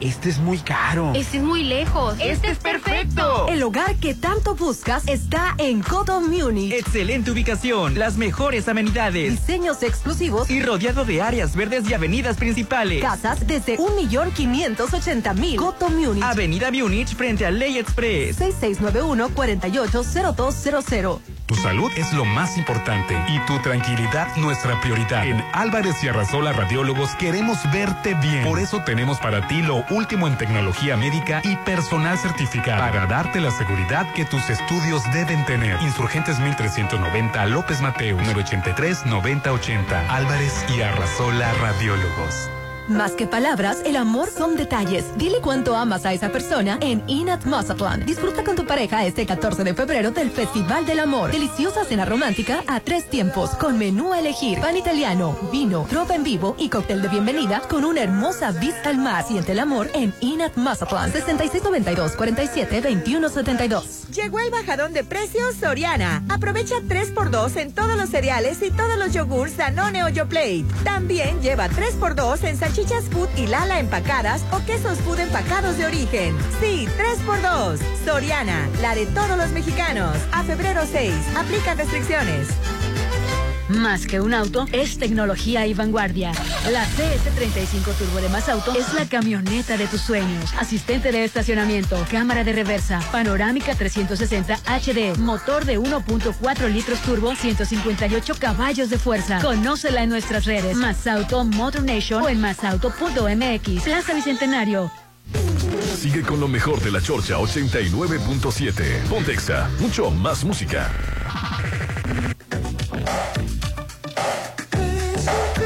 Este es muy caro. Este es muy lejos. Este es perfecto. El hogar que tanto buscas está en Coto Munich. Excelente ubicación, las mejores amenidades, diseños exclusivos y rodeado de áreas verdes y avenidas principales. Casas desde 1.580.000. Coto Munich. Avenida Munich frente a Ley Express. 6691-480200. Tu salud es lo más importante y tu tranquilidad nuestra prioridad. En Álvarez y Arrasola Radiólogos queremos verte bien. Por eso tenemos para ti lo último en tecnología médica y personal certificado para darte la seguridad que tus estudios deben tener. Insurgentes 1390 López Mateo 983 9080 Álvarez y Arrasola Radiólogos. Más que palabras, el amor son detalles. Dile cuánto amas a esa persona en Inat Mazatlán. Disfruta con tu pareja este 14 de febrero del Festival del Amor. Deliciosa cena romántica a tres tiempos, con menú a elegir, pan italiano, vino, tropa en vivo y cóctel de bienvenida con una hermosa vista al mar. Siente el amor en Inat Mazatlán. 6692 47 2172. Llegó el bajadón de precios Soriana. Aprovecha 3x2 en todos los cereales y todos los yogurts Danone o Yoplait. También lleva 3x2 en salchichas Food y Lala empacadas o quesos Food empacados de origen. Sí, 3x2. Soriana, la de todos los mexicanos. A febrero 6. Aplican restricciones. Más que un auto, es tecnología y vanguardia. La CS35 Turbo de Más Auto es la camioneta de tus sueños. Asistente de estacionamiento, cámara de reversa, panorámica 360 HD, motor de 1.4 litros turbo, 158 caballos de fuerza. Conócela en nuestras redes. Más Auto Motor Nation o en masauto.mx. Plaza Bicentenario. Sigue con lo mejor de la Chorcha 89.7. Pontexa, mucho más música.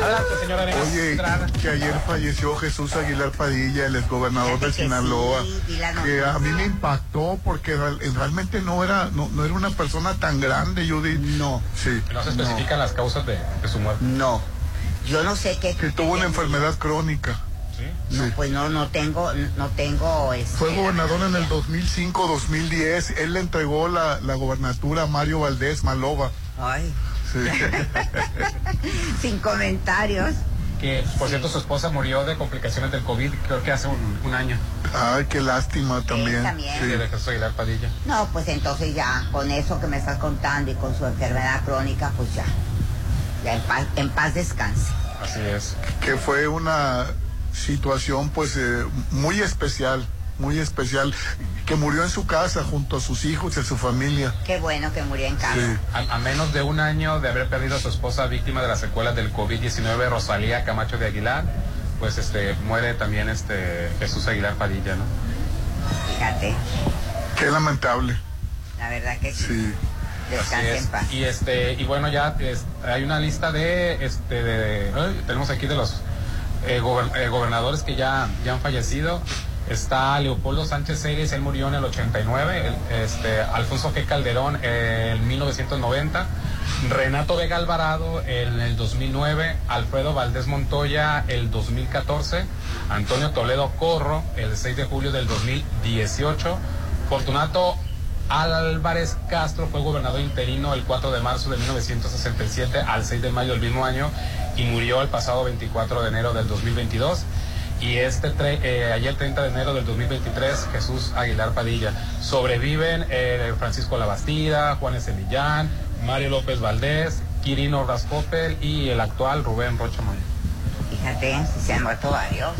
Adelante, señora Oye, que ayer falleció Jesús Aguilar Padilla, el exgobernador de Sinaloa, sí, que a mí me impactó porque real- realmente no era no, no era una persona tan grande, Judith. No. Sí. No se especifican las causas de, de su muerte. No. Yo no sé qué. Que tuvo una enfermedad crónica. No, pues no, no tengo, no tengo. Este, Fue gobernador en el 2005-2010. Él le entregó la, la gobernatura a Mario Valdés Malova. Ay. Sí. Sin comentarios. Que, por cierto, su esposa murió de complicaciones del COVID, creo que hace un, un año. Ay, qué lástima también. también. Sí, de Jesús Aguilar Padilla. No, pues entonces ya, con eso que me estás contando y con su enfermedad crónica, pues ya. Ya en paz, en paz descanse. Así es. que fue una situación pues eh, muy especial, muy especial, que murió en su casa junto a sus hijos y a su familia. Qué bueno que murió en casa. A, a menos de un año de haber perdido a su esposa víctima de las secuelas del COVID-19, Rosalía Camacho de Aguilar, pues este muere también este Jesús Aguilar Padilla, ¿no? Fíjate, Qué lamentable. la verdad que sí. Sí. Descanse es. en paz. Y este y bueno ya es- hay una lista de este de, tenemos aquí de los eh, gober- eh, gobernadores que ya ya han fallecido. Está Leopoldo Sánchez Ceres, él murió en el 89, el- este Alfonso G. Calderón en 1990, Renato Vega Alvarado en el 2009, Alfredo Valdés Montoya el 2014, Antonio Toledo Corro el 6 de julio del 2018, Fortunato Álvarez Castro fue gobernador interino el 4 de marzo de 1967 al 6 de mayo del mismo año y murió el pasado 24 de enero del 2022. Y este tre- eh, ayer 30 de enero del 2023, Jesús Aguilar Padilla. Sobreviven eh, Francisco Labastida, Juan Semillán, Mario López Valdés, Quirino Rascopel y el actual Rubén Rocha Moya. Fíjate, si se han muerto varios.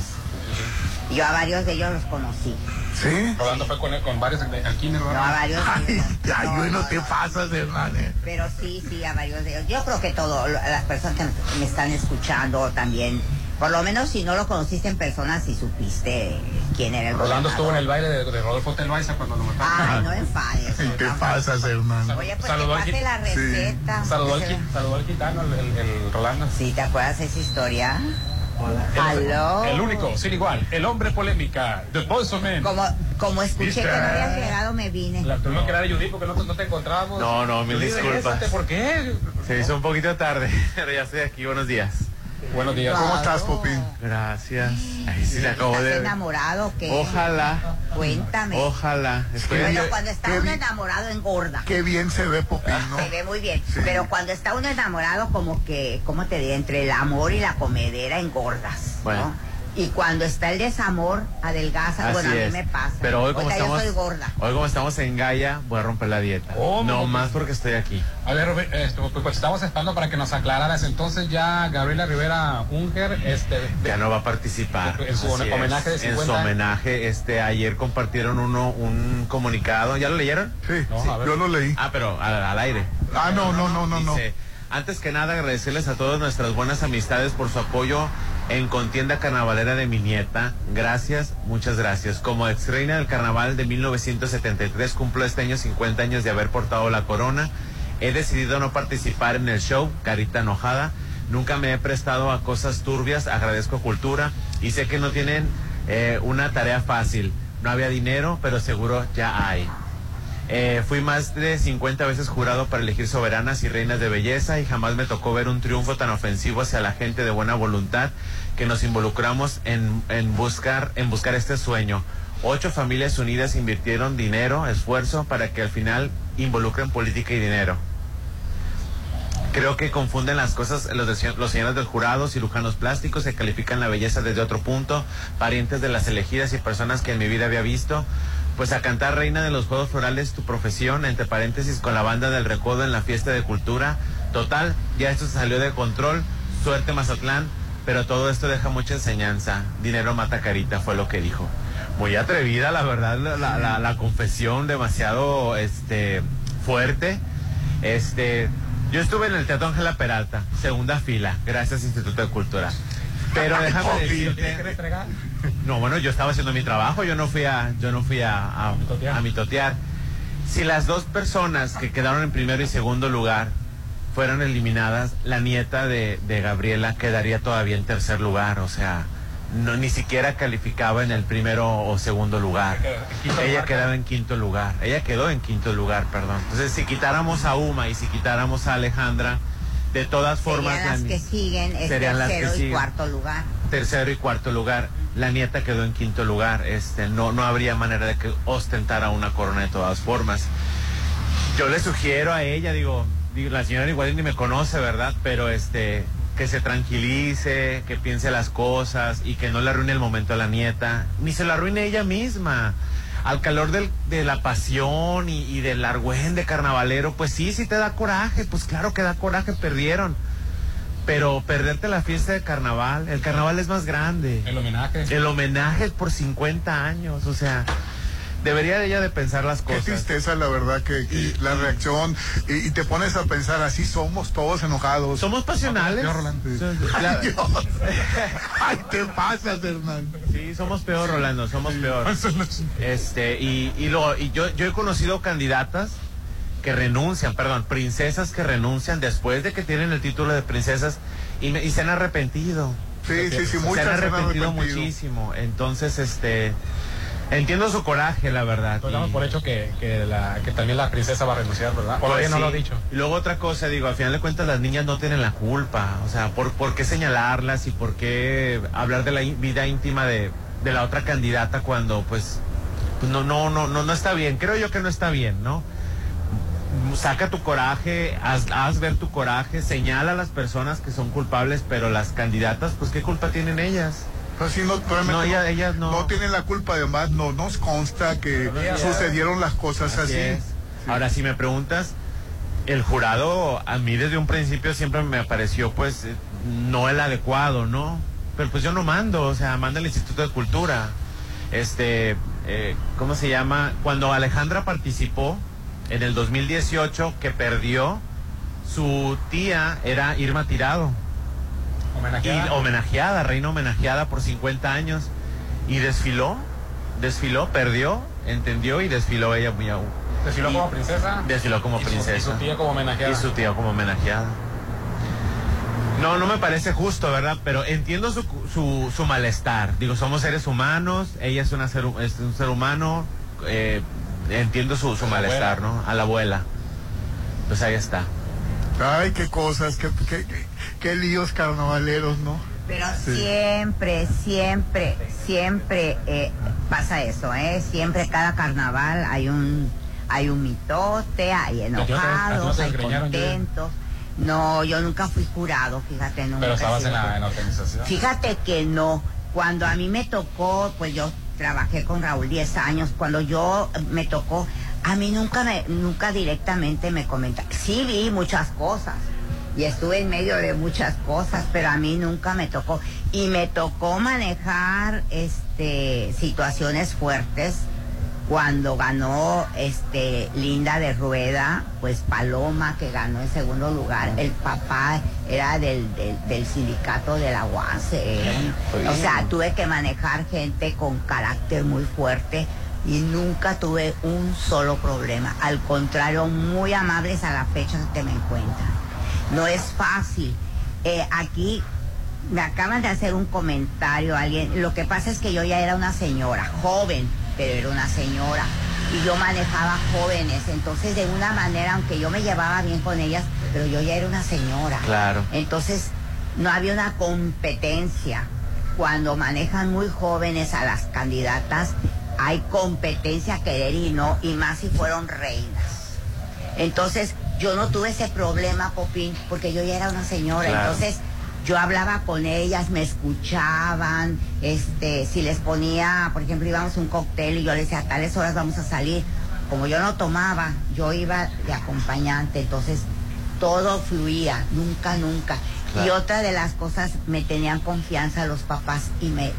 Yo a varios de ellos los conocí. ¿Sí? Rolando fue con, con varios de- aquí en el No, a varios. Ay, ay, No, no, te no. pasas, hermano. Pero sí, sí, a varios de ellos. Yo creo que todas las personas que me están escuchando también, por lo menos si no lo conociste en persona, si supiste quién era el Rolando gobernador. estuvo en el baile de, de Rodolfo Teloaiza cuando lo mataron. Ay, no enfades. Y te pasas, hermano. Oye, pues Saludó que la receta. Saludó al, saludó al gitano, el, el- el Rolando. Sí, ¿te acuerdas de esa historia? El- Aló. El único, sin igual, el hombre polémica, The Boys of Men. Como, como escuché ¿Viste? que no habías llegado, me vine. La tuvimos que dar a Judith porque no, no te encontrábamos. No, no, mil disculpas. ¿Por qué? Se hizo un poquito tarde, pero ya estoy aquí. Buenos días. Buenos días. ¿Cómo estás, Popín? Gracias. Ay, sí, le acabo ¿Estás de. enamorado o qué? Ojalá, Cuéntame. ojalá. Estoy Bueno, bien, cuando está qué uno bien. enamorado engorda. Qué bien se ve Popín, ¿no? Se ve muy bien. Sí. Pero cuando está uno enamorado, como que, ¿cómo te diré? Entre el amor y la comedera engordas. ¿no? Bueno. Y cuando está el desamor, adelgaza. Así bueno, a mí es. me pasa. Pero hoy como estamos, yo soy gorda. hoy como estamos en Gaia, voy a romper la dieta. ¿Cómo? No más porque estoy aquí. A ver, Robert, esto, pues, pues, estamos esperando para que nos aclararas. Entonces ya Gabriela Rivera Unger, este, de- Ya no va a participar. En su Así homenaje de En 50 su homenaje, este, ayer compartieron uno, un comunicado. ¿Ya lo leyeron? Sí, No, a ver. yo lo leí. Ah, pero al, al aire. Ah, no, no, no, no, no. Dice, Antes que nada, agradecerles a todas nuestras buenas amistades por su apoyo en contienda carnavalera de mi nieta. Gracias, muchas gracias. Como ex reina del carnaval de 1973, cumplo este año 50 años de haber portado la corona. He decidido no participar en el show, carita enojada. Nunca me he prestado a cosas turbias, agradezco cultura y sé que no tienen eh, una tarea fácil. No había dinero, pero seguro ya hay. Eh, fui más de 50 veces jurado para elegir soberanas y reinas de belleza y jamás me tocó ver un triunfo tan ofensivo hacia la gente de buena voluntad que nos involucramos en, en buscar, en buscar este sueño. Ocho familias unidas invirtieron dinero, esfuerzo para que al final involucren política y dinero. Creo que confunden las cosas los, los señores del jurado, cirujanos plásticos que califican la belleza desde otro punto, parientes de las elegidas y personas que en mi vida había visto. Pues a cantar Reina de los Juegos Florales, tu profesión, entre paréntesis, con la banda del Recodo en la fiesta de cultura. Total, ya esto se salió de control. Suerte Mazatlán, pero todo esto deja mucha enseñanza. Dinero mata carita, fue lo que dijo. Muy atrevida, la verdad, la, confesión, demasiado este, fuerte. Este, yo estuve en el Teatro Ángela Peralta, segunda fila, gracias Instituto de Cultura. Pero déjame ¿Tiene que decirte, restregar? no, bueno, yo estaba haciendo mi trabajo, yo no fui a, yo no fui a, a, mitotear. a mitotear. Si las dos personas que quedaron en primero y segundo lugar fueran eliminadas, la nieta de, de Gabriela quedaría todavía en tercer lugar, o sea, no ni siquiera calificaba en el primero o segundo lugar. Ella quedaba en quinto lugar. Ella quedó en quinto lugar, perdón. Entonces, si quitáramos a Uma y si quitáramos a Alejandra, de todas formas Serían las la- que siguen es serían las que tercero y siguen. cuarto lugar. tercero y cuarto lugar. La nieta quedó en quinto lugar. Este, no, no habría manera de que ostentara una corona de todas formas. Yo le sugiero a ella, digo, digo, la señora igual ni me conoce, ¿verdad? Pero este, que se tranquilice, que piense las cosas y que no le arruine el momento a la nieta, ni se lo arruine ella misma. Al calor del- de la pasión y, y del argüen de carnavalero, pues sí, sí te da coraje, pues claro que da coraje, perdieron. Pero perderte la fiesta de carnaval, el carnaval es más grande. El homenaje. El homenaje es por 50 años, o sea, debería ella de pensar las Qué cosas. tristeza, la verdad, que, que la reacción. Y, y te pones a pensar, así somos todos enojados. Somos pasionales. Ay, Dios. Ay, te pasas, Hernán. Sí, somos peor, Rolando, somos peor. Este, y, y, lo, y yo, yo he conocido candidatas que renuncian, perdón, princesas que renuncian después de que tienen el título de princesas y, me- y se han arrepentido. Sí, sí, sí, se muchas han se han arrepentido. muchísimo. Entonces, este, entiendo su coraje, la verdad. Pues damos por hecho que, que, la, que también la princesa va a renunciar, ¿verdad? O Pues todavía no lo ha sí. dicho. Y luego otra cosa, digo, al final de cuentas las niñas no tienen la culpa. O sea, ¿por, por qué señalarlas y por qué hablar de la vida íntima de, de la otra candidata cuando pues, pues no, no, no, no, no está bien? Creo yo que no está bien, ¿no? Saca tu coraje, haz, haz ver tu coraje, señala a las personas que son culpables, pero las candidatas, pues ¿qué culpa tienen ellas? Pues sí, no, No, no, ella- ellas no. tienen la culpa, además no nos consta que sucedieron las cosas así. Ahora, si me preguntas, el jurado a mí desde un principio siempre me pareció pues eh, no el adecuado, ¿no? Pero pues yo no mando, o sea, manda el Instituto de Cultura. Este, eh, ¿cómo se llama? Cuando Alejandra participó en el 2018 que perdió, su tía era Irma Tirado. Homenajeada. Y homenajeada, reina homenajeada por 50 años. Y desfiló, desfiló, perdió, entendió y desfiló ella muy aún. Desfiló como princesa. Desfiló como Y su- princesa. y su tía como homenajeada. Y su tía como homenajeada. No, no me parece justo, ¿verdad? Pero entiendo su, su, su malestar. Digo, somos seres humanos, ella es, una ser, es un ser humano, eh, entiendo su, su malestar, ¿no? A la abuela. Pues ahí está. Ay, qué cosas, qué, qué, qué- qué líos carnavaleros, ¿no? Pero Sí. siempre, siempre, siempre eh, pasa eso, ¿eh? Siempre cada carnaval hay un hay un mitote, hay ¿A ti no te- a ti no enojados, hay contentos. No, yo nunca fui jurado, fíjate, nunca. Pero estabas en la, jurado. en la organización. Fíjate que no. Cuando a mí me tocó, pues yo trabajé con Raúl 10 años. Cuando yo me tocó, a mí nunca me, nunca directamente me comentaron. Sí vi muchas cosas y estuve en medio de muchas cosas, pero a mí nunca me tocó. Y me tocó manejar este situaciones fuertes cuando ganó este Linda de Rueda, pues Paloma que ganó en segundo lugar, el papá era del, del, del sindicato de la UASE, era un- o sea, tuve que manejar gente con carácter muy fuerte y nunca tuve un solo problema, al contrario, muy amables a la fecha que me encuentran. No es fácil. Eh, aquí me acaban de hacer un comentario alguien. Lo que pasa es que yo ya era una señora, joven, pero era una señora. Y yo manejaba jóvenes. Entonces, de una manera, aunque yo me llevaba bien con ellas, pero yo ya era una señora. Claro. Entonces, no había una competencia. Cuando manejan muy jóvenes a las candidatas, hay competencia, querer y no, y más si fueron reinas. Entonces, yo no tuve ese problema, Popín, porque yo ya era una señora. Claro. Entonces, yo hablaba con ellas, me escuchaban, este, si les ponía, por ejemplo, íbamos a un cóctel y yo les decía, a tales horas vamos a salir. Como yo no tomaba, yo iba de acompañante, entonces todo fluía, nunca, nunca. Y otra de las cosas, me tenían confianza los papás y me,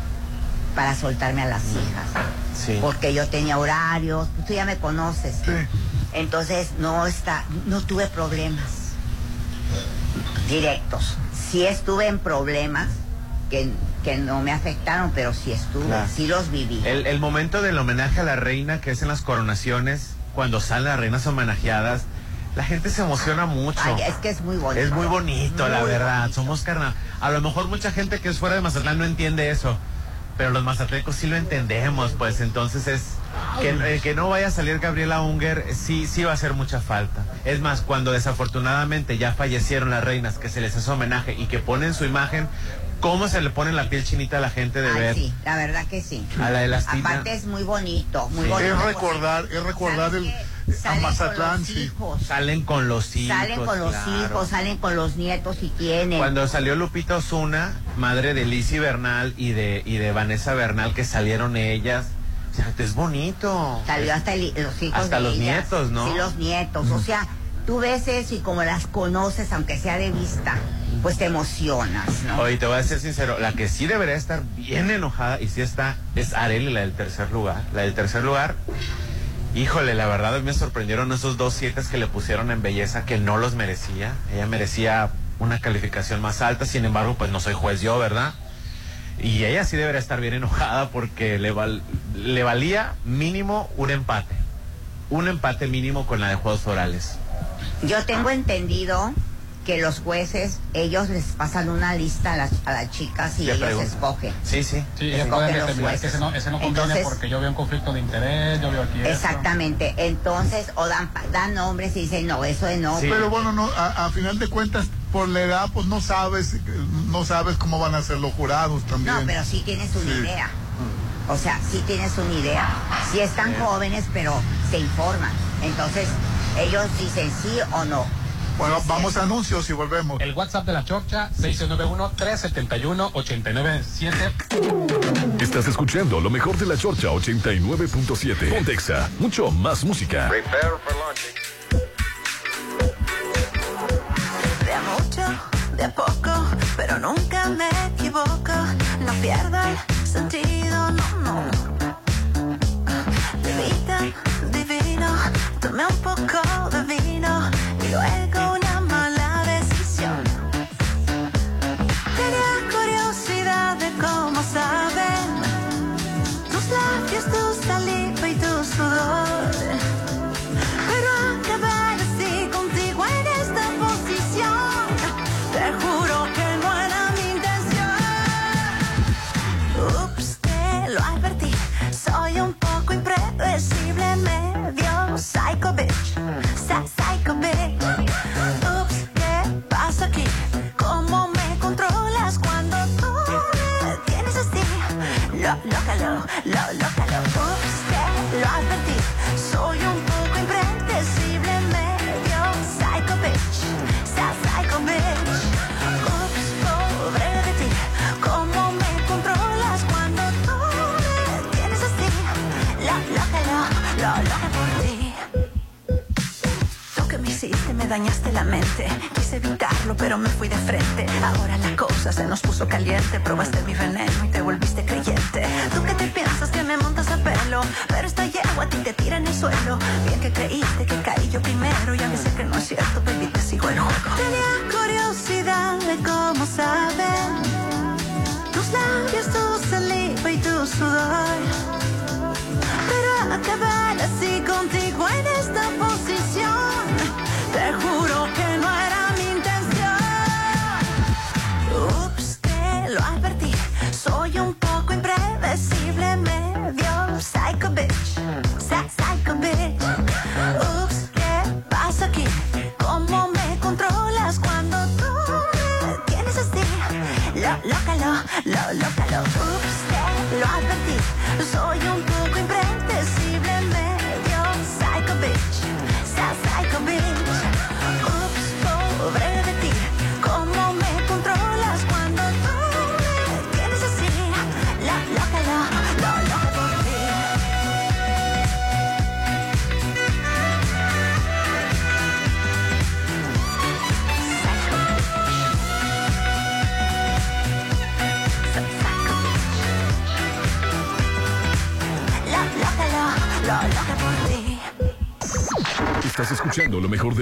para soltarme a las hijas Sí. porque yo tenía horarios, tú ya me conoces. Entonces no está, no tuve problemas directos. Sí estuve en problemas que, que no me afectaron, pero sí estuve, Claro. sí los viví. El, el momento del homenaje a la reina, que es en las coronaciones, cuando salen las reinas homenajeadas, La gente se emociona mucho. Ay, es que es muy bonito. Es muy bonito, la verdad. bonito. Somos carnal. A lo mejor mucha gente que es fuera de Mazatlán no entiende eso. Pero los mazatlecos sí lo entendemos, pues entonces es que, eh, que no vaya a salir Gabriela Unger, sí, sí va a hacer mucha falta. Es más, cuando desafortunadamente ya fallecieron las reinas, que se les hace homenaje y que ponen su imagen, ¿cómo se le pone la piel chinita a la gente de Ay, ver? sí, la verdad que sí. A la elastina. Aparte es muy bonito, muy Sí. bonito. Es recordar, es recordar el, Salen Mazatlán, con los sí. hijos. Salen con los hijos. Salen con los claro. hijos, salen con los nietos si tienen. Cuando salió Lupita Osuna, madre de Lizzie Bernal y de, y de Vanessa Bernal, que salieron ellas, o sea, es bonito. Salió hasta el- los hijos Hasta de los ellas. nietos, ¿no? Sí, los nietos. O sea, tú ves eso y como las conoces, aunque sea de vista, pues te emocionas, ¿no? Oye, te voy a ser sincero, la que sí debería estar bien enojada, y sí está, es Areli, la del tercer lugar. La del tercer lugar, híjole, la verdad me sorprendieron esos dos siete que le pusieron en belleza que no los merecía. Ella merecía una calificación más alta, sin embargo, pues no soy juez yo, ¿verdad? Y ella sí debería estar bien enojada porque le, le valía mínimo un empate. Un empate mínimo con la de juegos orales. Yo tengo entendido que los jueces, ellos les pasan una lista a las, a las chicas y ellos escogen. Sí, sí. Sí, Escogen ellos pueden los determinar que jueces. ese no, ese no conviene Entonces- porque yo veo un conflicto de interés, yo veo aquí esto. Exactamente. Entonces, o dan, dan nombres y dicen, no, eso de no. Pero bueno, no, a, a final de cuentas, por la edad, pues no sabes, no sabes cómo van a ser los jurados también. No, pero sí tienes una Sí. idea. O sea, sí tienes una idea. Sí están jóvenes, pero se informan. Entonces, ellos dicen sí o no. Bueno, vamos a anuncios y volvemos. El WhatsApp de la Chorcha, 691-371-897. Estás escuchando lo mejor de la Chorcha 89.7. Pontexa, mucho más música. De a mucho, de a poco, pero nunca me equivoco. No pierdo el sentido, no, no. De vida, divino, tomé un poco de vino y una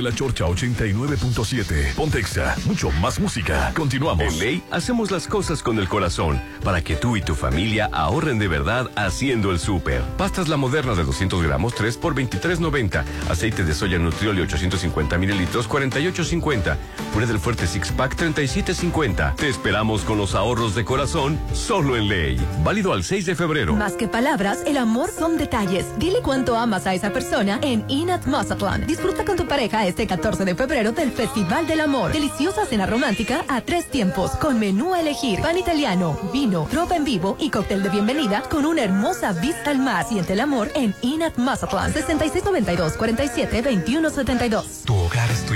la Chorcha 89.7. Pontexa, mucho más música. Continuamos. En Ley hacemos las cosas con el corazón para que tú y tu familia ahorren de verdad haciendo el súper. Pastas la moderna de 200 gramos 3 por 23.90. Aceite de soya Nutrioli 850 mililitros 48.50. Puré del fuerte six pack 37.50. Te esperamos con los ahorros de corazón solo en Ley. Válido al 6 de febrero. Más que palabras, el amor son detalles. Dile cuánto amas a esa persona en Inat Mazatlán. Disfruta con tu pareja este 14 de febrero del Festival del Amor. Deliciosa cena romántica a tres tiempos con menú a elegir, pan italiano, vino, tropa en vivo y cóctel de bienvenida con una hermosa vista al mar. Siente el amor en Inat Mazatlán. 6692 47 21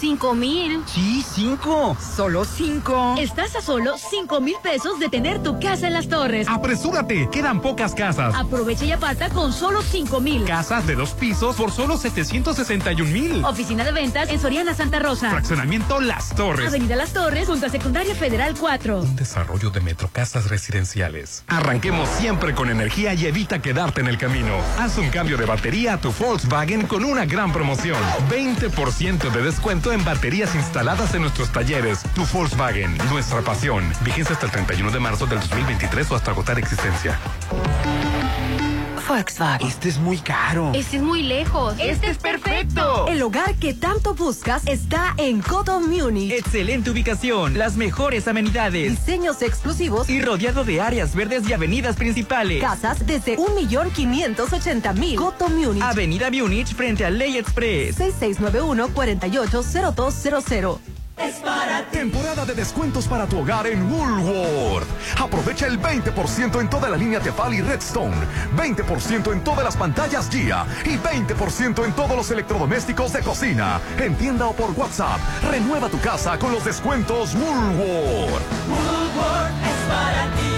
¿Cinco mil? Sí, cinco. Solo cinco. Estás a solo cinco mil pesos de tener tu casa en las torres. Apresúrate, quedan pocas casas. Aprovecha y aparta con solo cinco mil. Casas de dos pisos por solo 761 mil. Oficina de ventas en Soriana Santa Rosa. Fraccionamiento Las Torres. Avenida Las Torres, junto a Secundaria Federal 4. Un desarrollo de metrocasas residenciales. Arranquemos siempre con energía y evita quedarte en el camino. Haz un cambio de batería a tu Volkswagen con una gran promoción. 20% de descuento en baterías instaladas en nuestros talleres. Tu Volkswagen, nuestra pasión. Vigencia hasta el 31 de marzo del 2023 o hasta agotar existencia. Volkswagen. Este es muy caro. Este es muy lejos. Este es perfecto. El hogar que tanto buscas está en Coto Munich. Excelente ubicación, las mejores amenidades. Diseños exclusivos y rodeado de áreas verdes y avenidas principales. Casas desde 1.580.000. Coto Munich. Avenida Munich frente a Ley Express. 6691 480200. Es para Temporada de descuentos para tu hogar en Woolworth. Aprovecha el 20% en toda la línea Tefal y Redstone, 20% en todas las pantallas Gia y 20% en todos los electrodomésticos de cocina. En tienda o por WhatsApp, renueva tu casa con los descuentos Woolworth. Woolworth es para ti.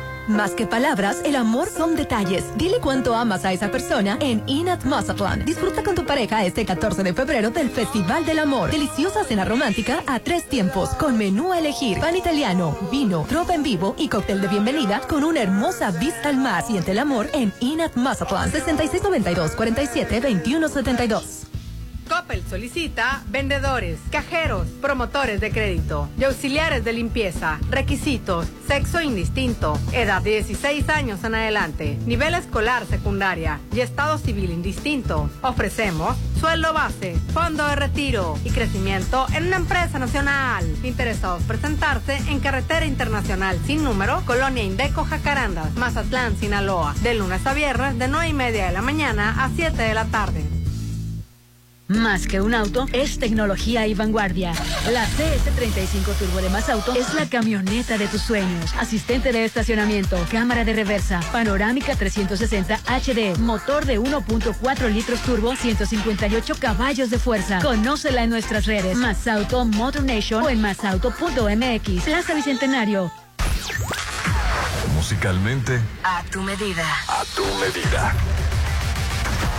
Más que palabras, el amor son detalles. Dile cuánto amas a esa persona en Inat Mazatlán. Disfruta con tu pareja este 14 de febrero del Festival del Amor. Deliciosa cena romántica a tres tiempos con menú a elegir, pan italiano, vino, tropa en vivo y cóctel de bienvenida con una hermosa vista al mar. Siente el amor en Inat Mazatlán. 6692 47 2172. Coppel solicita vendedores, cajeros, promotores de crédito y auxiliares de limpieza. Requisitos: sexo indistinto, edad de 16 años en adelante, nivel escolar secundaria y estado civil indistinto. Ofrecemos sueldo base, fondo de retiro y crecimiento en una empresa nacional. Interesados presentarse en Carretera Internacional sin número, Colonia Indeco Jacarandas, Mazatlán, Sinaloa, de lunes a viernes de 9 y media de la mañana a 7 de la tarde. Más que un auto, es tecnología y vanguardia. La CS35 Turbo de Más Auto es la camioneta de tus sueños. Asistente de estacionamiento, cámara de reversa, panorámica 360 HD, motor de 1.4 litros turbo, 158 caballos de fuerza. Conócela en nuestras redes. Más Auto Motor Nation o en masauto.mx. Plaza Bicentenario. Musicalmente, A tu medida. a tu medida.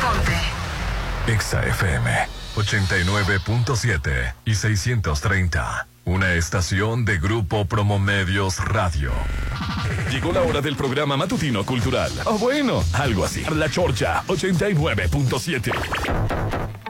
Ponte. Exa FM 89.7 y 630. Una estación de Grupo Promomedios Radio. Llegó la hora del programa matutino cultural. O bueno, algo así. La Chorcha 89.7.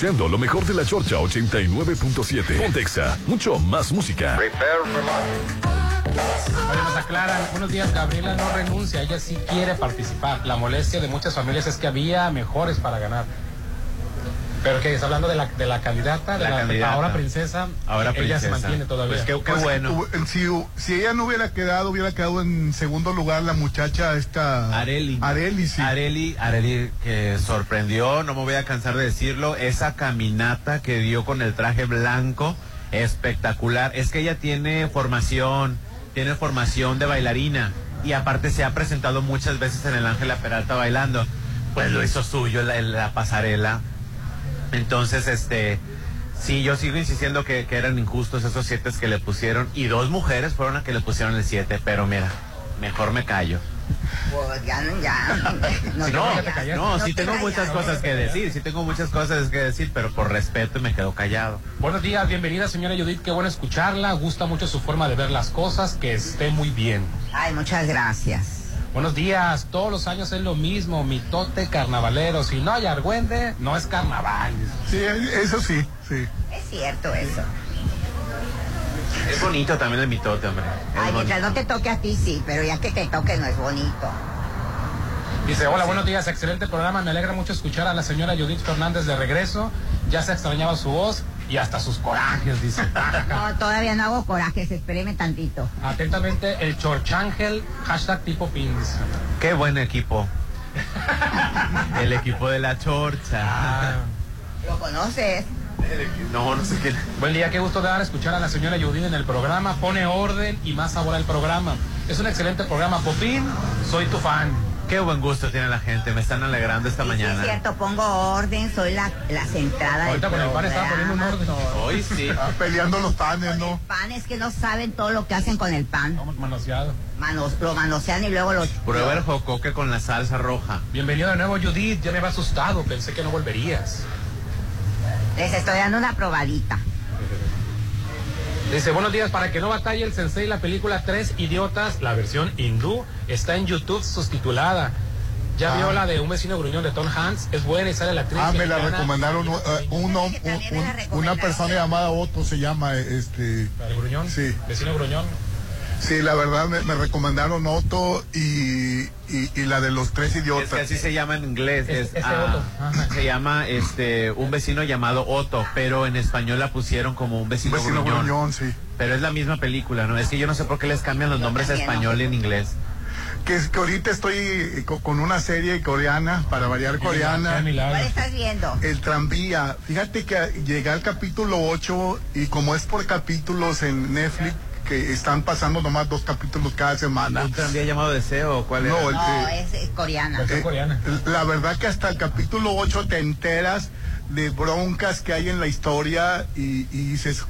escuchando lo mejor de la Chorcha 89.7. Pontexa, mucho más música. Oye, nos aclaran, buenos días, Gabriela no renuncia, ella sí quiere participar. La molestia de muchas familias es que había mejores para ganar. Pero que está hablando de la, de la candidata, de La la, candidata. ahora princesa, Ahora ella se mantiene todavía. Pues qué- qué Pues, bueno. Si, si ella no hubiera quedado, hubiera quedado en segundo lugar la muchacha esta... Areli. Areli, sí. Areli, Areli que sorprendió, no me voy a cansar de decirlo, esa caminata que dio con el traje blanco, espectacular. Es que ella tiene formación, tiene formación de bailarina y aparte se ha presentado muchas veces en el Ángela Peralta bailando. Pues lo hizo suyo la, en la pasarela. Entonces, este, sí, yo sigo insistiendo que, que eran injustos esos siete que le pusieron y dos mujeres fueron las que le pusieron el siete, pero mira, mejor me callo. Pues ya, ya. No, no, vayas a callar. no, sí te tengo muchas no cosas que decir, sí tengo muchas cosas que decir, pero por respeto me quedo callado. Buenos días, bienvenida señora Judith, qué bueno escucharla, gusta mucho su forma de ver las cosas, que esté muy bien. Ay, muchas gracias. Buenos días, todos los años es lo mismo, mitote carnavalero, si no hay argüende, no es carnaval. Sí, eso sí, sí. Es cierto eso. Es bonito también el mitote, hombre. Es Ay, bonito. mientras no te toque a ti, sí, pero ya que te toque no es bonito. Dice, hola, buenos días, excelente programa, me alegra mucho escuchar a la señora Judith Fernández de regreso, ya se extrañaba su voz y hasta sus corajes, dice. No, todavía no hago corajes, espéreme tantito. Atentamente, el Chorchangel, hashtag tipo pins. Qué buen equipo. el equipo de la chorcha. ¿Lo conoces? No, no sé qué. Buen día, qué gusto dar escuchar a la señora Judith en el programa. Pone orden y más sabor al programa. Es un excelente programa, Popín. Soy tu fan. Qué buen gusto tiene la gente, me están alegrando esta Sí, mañana. es cierto, pongo orden, soy la, la centrada Ahorita del con el pan estaba poniendo un programa. orden. Hoy sí. Ah, peleando los panes, ¿no? Pan es que no saben todo lo que hacen con el pan. Vamos manoseado. Manos, lo manosean y luego lo... Prueba el jocoque con la salsa roja. Bienvenido de nuevo, Judith. Ya me había asustado, pensé que no volverías. Les estoy dando una probadita. Dice, buenos días, para que no batalle el sensei, la película Tres Idiotas, la versión hindú, está en YouTube subtitulada. Ya Ah. vio la de un vecino gruñón de Tom Hanks, es buena y sale la actriz. Ah, me la recomendaron uh, un hom- un- un- una persona llamada Otto se llama este ¿La del gruñón? Sí. Vecino gruñón. Sí, la verdad me, me recomendaron Otto y, y, y la de los tres Es idiotas. que así se llama en inglés. Es- es, ese ah, Otto. Ajá. se llama este un vecino llamado Otto, pero en español la pusieron como un Un vecino, vecino gruñón. gruñón, sí. Pero es la misma película, ¿no? Es que yo no sé por qué les cambian los nombres no español y en inglés. Que, es que ahorita estoy co- con una serie coreana, para variar coreana. ¿Cuál estás viendo? El tranvía. Fíjate que llegué al capítulo 8 y como es por capítulos en Netflix, que están pasando nomás dos capítulos cada semana. ¿Un tranvía llamado Deseo o cuál No, el No, es, es coreana. Eh, La verdad que hasta el capítulo 8 te enteras de broncas que hay en la historia y, y dices,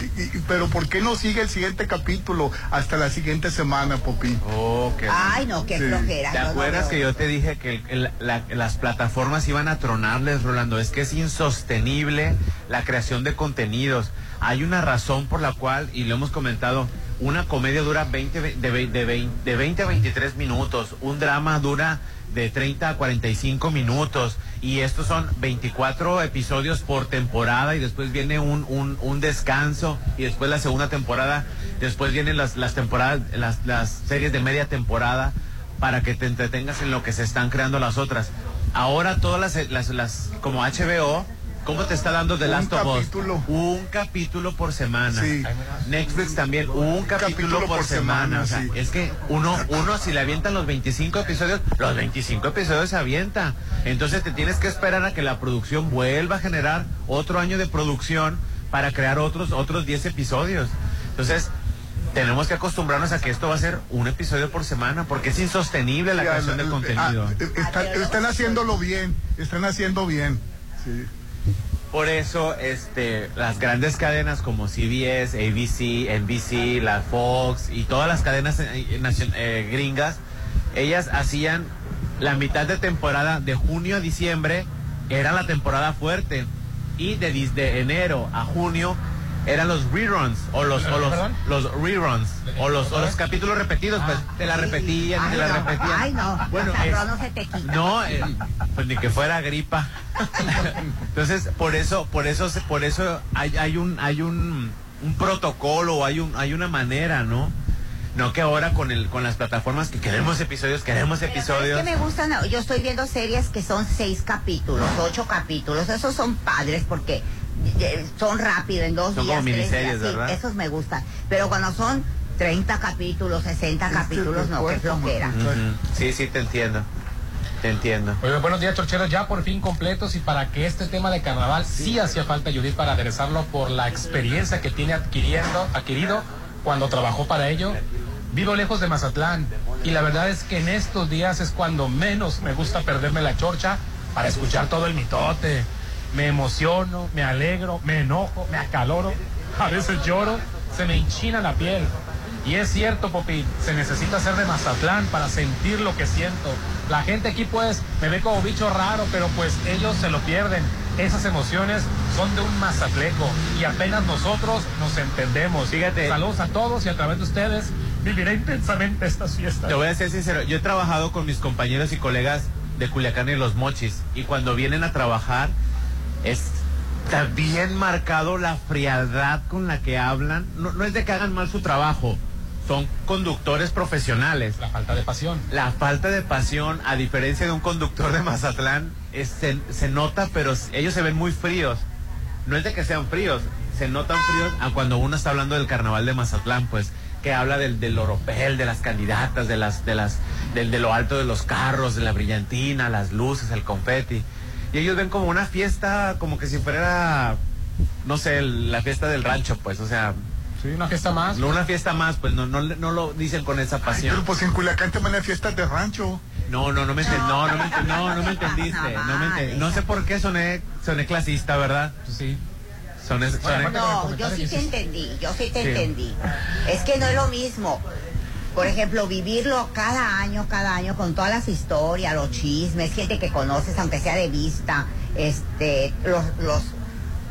y- y- pero ¿por qué no sigue el siguiente capítulo hasta la siguiente semana, Popín? Oh, qué Ay, no, qué Sí. flojera. ¿Te no, acuerdas no. que yo te dije que el- el- la- las plataformas iban a tronarles, Rolando? Es que es insostenible la creación de contenidos. Hay una razón por la cual, y lo hemos comentado, una comedia dura 20, ve- de, ve- de, vein- de 20 a 23 minutos, un drama dura de 30 a 45 minutos, y estos son 24 episodios por temporada, y después viene un, un, un descanso, y después la segunda temporada, después vienen las, las temporadas, las, las series de media temporada para que te entretengas en lo que se están creando las otras. Ahora todas las, las, las como HBO, ¿cómo te está dando The Un Last of Us? capítulo. Un capítulo por semana. Sí. Netflix también, un capítulo, por, semana. O sea, sí. es que uno, uno si le avientan los 25 episodios, los 25 episodios se avienta. Entonces te tienes que esperar a que la producción vuelva a generar otro año de producción para crear otros, otros 10 episodios. Entonces, tenemos que acostumbrarnos a que esto va a ser un episodio por semana, porque es insostenible la creación la- de la- contenido. ah, eh, están, están haciéndolo bien, están haciendo bien. Sí. Por eso, este, las grandes cadenas como CBS, ABC, NBC, la Fox y todas las cadenas eh, eh, eh, gringas, ellas hacían la mitad de temporada de junio a diciembre era la temporada fuerte y de, de enero a junio eran los reruns o los o los, los reruns o los, o los capítulos repetidos pues te la repetían y te la no, repetían Ay, no. bueno es- no se te quita. no, eh, pues ni que fuera gripa. Entonces, por eso, por eso, por eso hay, hay un, hay un, un protocolo, hay un, hay una manera, ¿no? No que ahora con el, con las plataformas que queremos episodios, queremos Es episodios. que me gustan, yo estoy viendo series que son seis capítulos, ocho capítulos, esos son padres porque son rápido en dos Son días. como tres miniseries, días, sí, ¿verdad? esos me gustan. Pero cuando son 30 capítulos, 60 capítulos, no, qué flojera. Sí, sí, te entiendo. Te entiendo. Oye, buenos días, chorcheros, ya por fin completos y para que este tema de carnaval sí hacía falta Judith para aderezarlo por la experiencia que tiene adquiriendo, adquirido cuando trabajó para ello. Vivo lejos de Mazatlán y la verdad es que en estos días es cuando menos me gusta perderme la chorcha para escuchar todo el mitote. Me emociono, me alegro, me enojo, me acaloro, a veces lloro, se me hinchina la piel. Y es cierto, Popi, se necesita ser de Mazatlán para sentir lo que siento. La gente aquí pues me ve como bicho raro, pero pues ellos se lo pierden. Esas emociones son de un mazatleco y apenas nosotros nos entendemos. Fíjate. Saludos a todos y a través de ustedes viviré intensamente estas fiestas. Te voy a ser sincero, yo he trabajado con mis compañeros y colegas de Culiacán y Los Mochis y cuando vienen a trabajar está bien marcado la frialdad con la que hablan. No, no es de que hagan mal su trabajo, son conductores profesionales. La falta de pasión. La falta de pasión, a diferencia de un conductor de Mazatlán, es- se, se nota, pero ellos se ven muy fríos. No es de que sean fríos, se notan fríos a cuando uno está hablando del carnaval de Mazatlán, pues que habla del, del oropel, de las candidatas, de las, de las, del, de lo alto de los carros, de la brillantina, las luces, el confeti. Y ellos ven como una fiesta, como que si fuera, no sé, el- la fiesta del rancho, pues, o sea. Sí, una fiesta más. No, una fiesta más, pues no, no, no lo dicen con esa Ay, pasión. pero pues en Culiacán también hay fiestas de rancho. No, no, no me, enten- no, no, me, no, no me entendiste. No, me enten- no sé por qué soné, soné clasista, ¿verdad? Sí. Soné, soné- No, yo sí te entendí, yo sí te Sí. entendí. Es que no es lo mismo. Por ejemplo, vivirlo cada año, cada año con todas las historias, los chismes, gente que conoces, aunque sea de vista, este, los, los,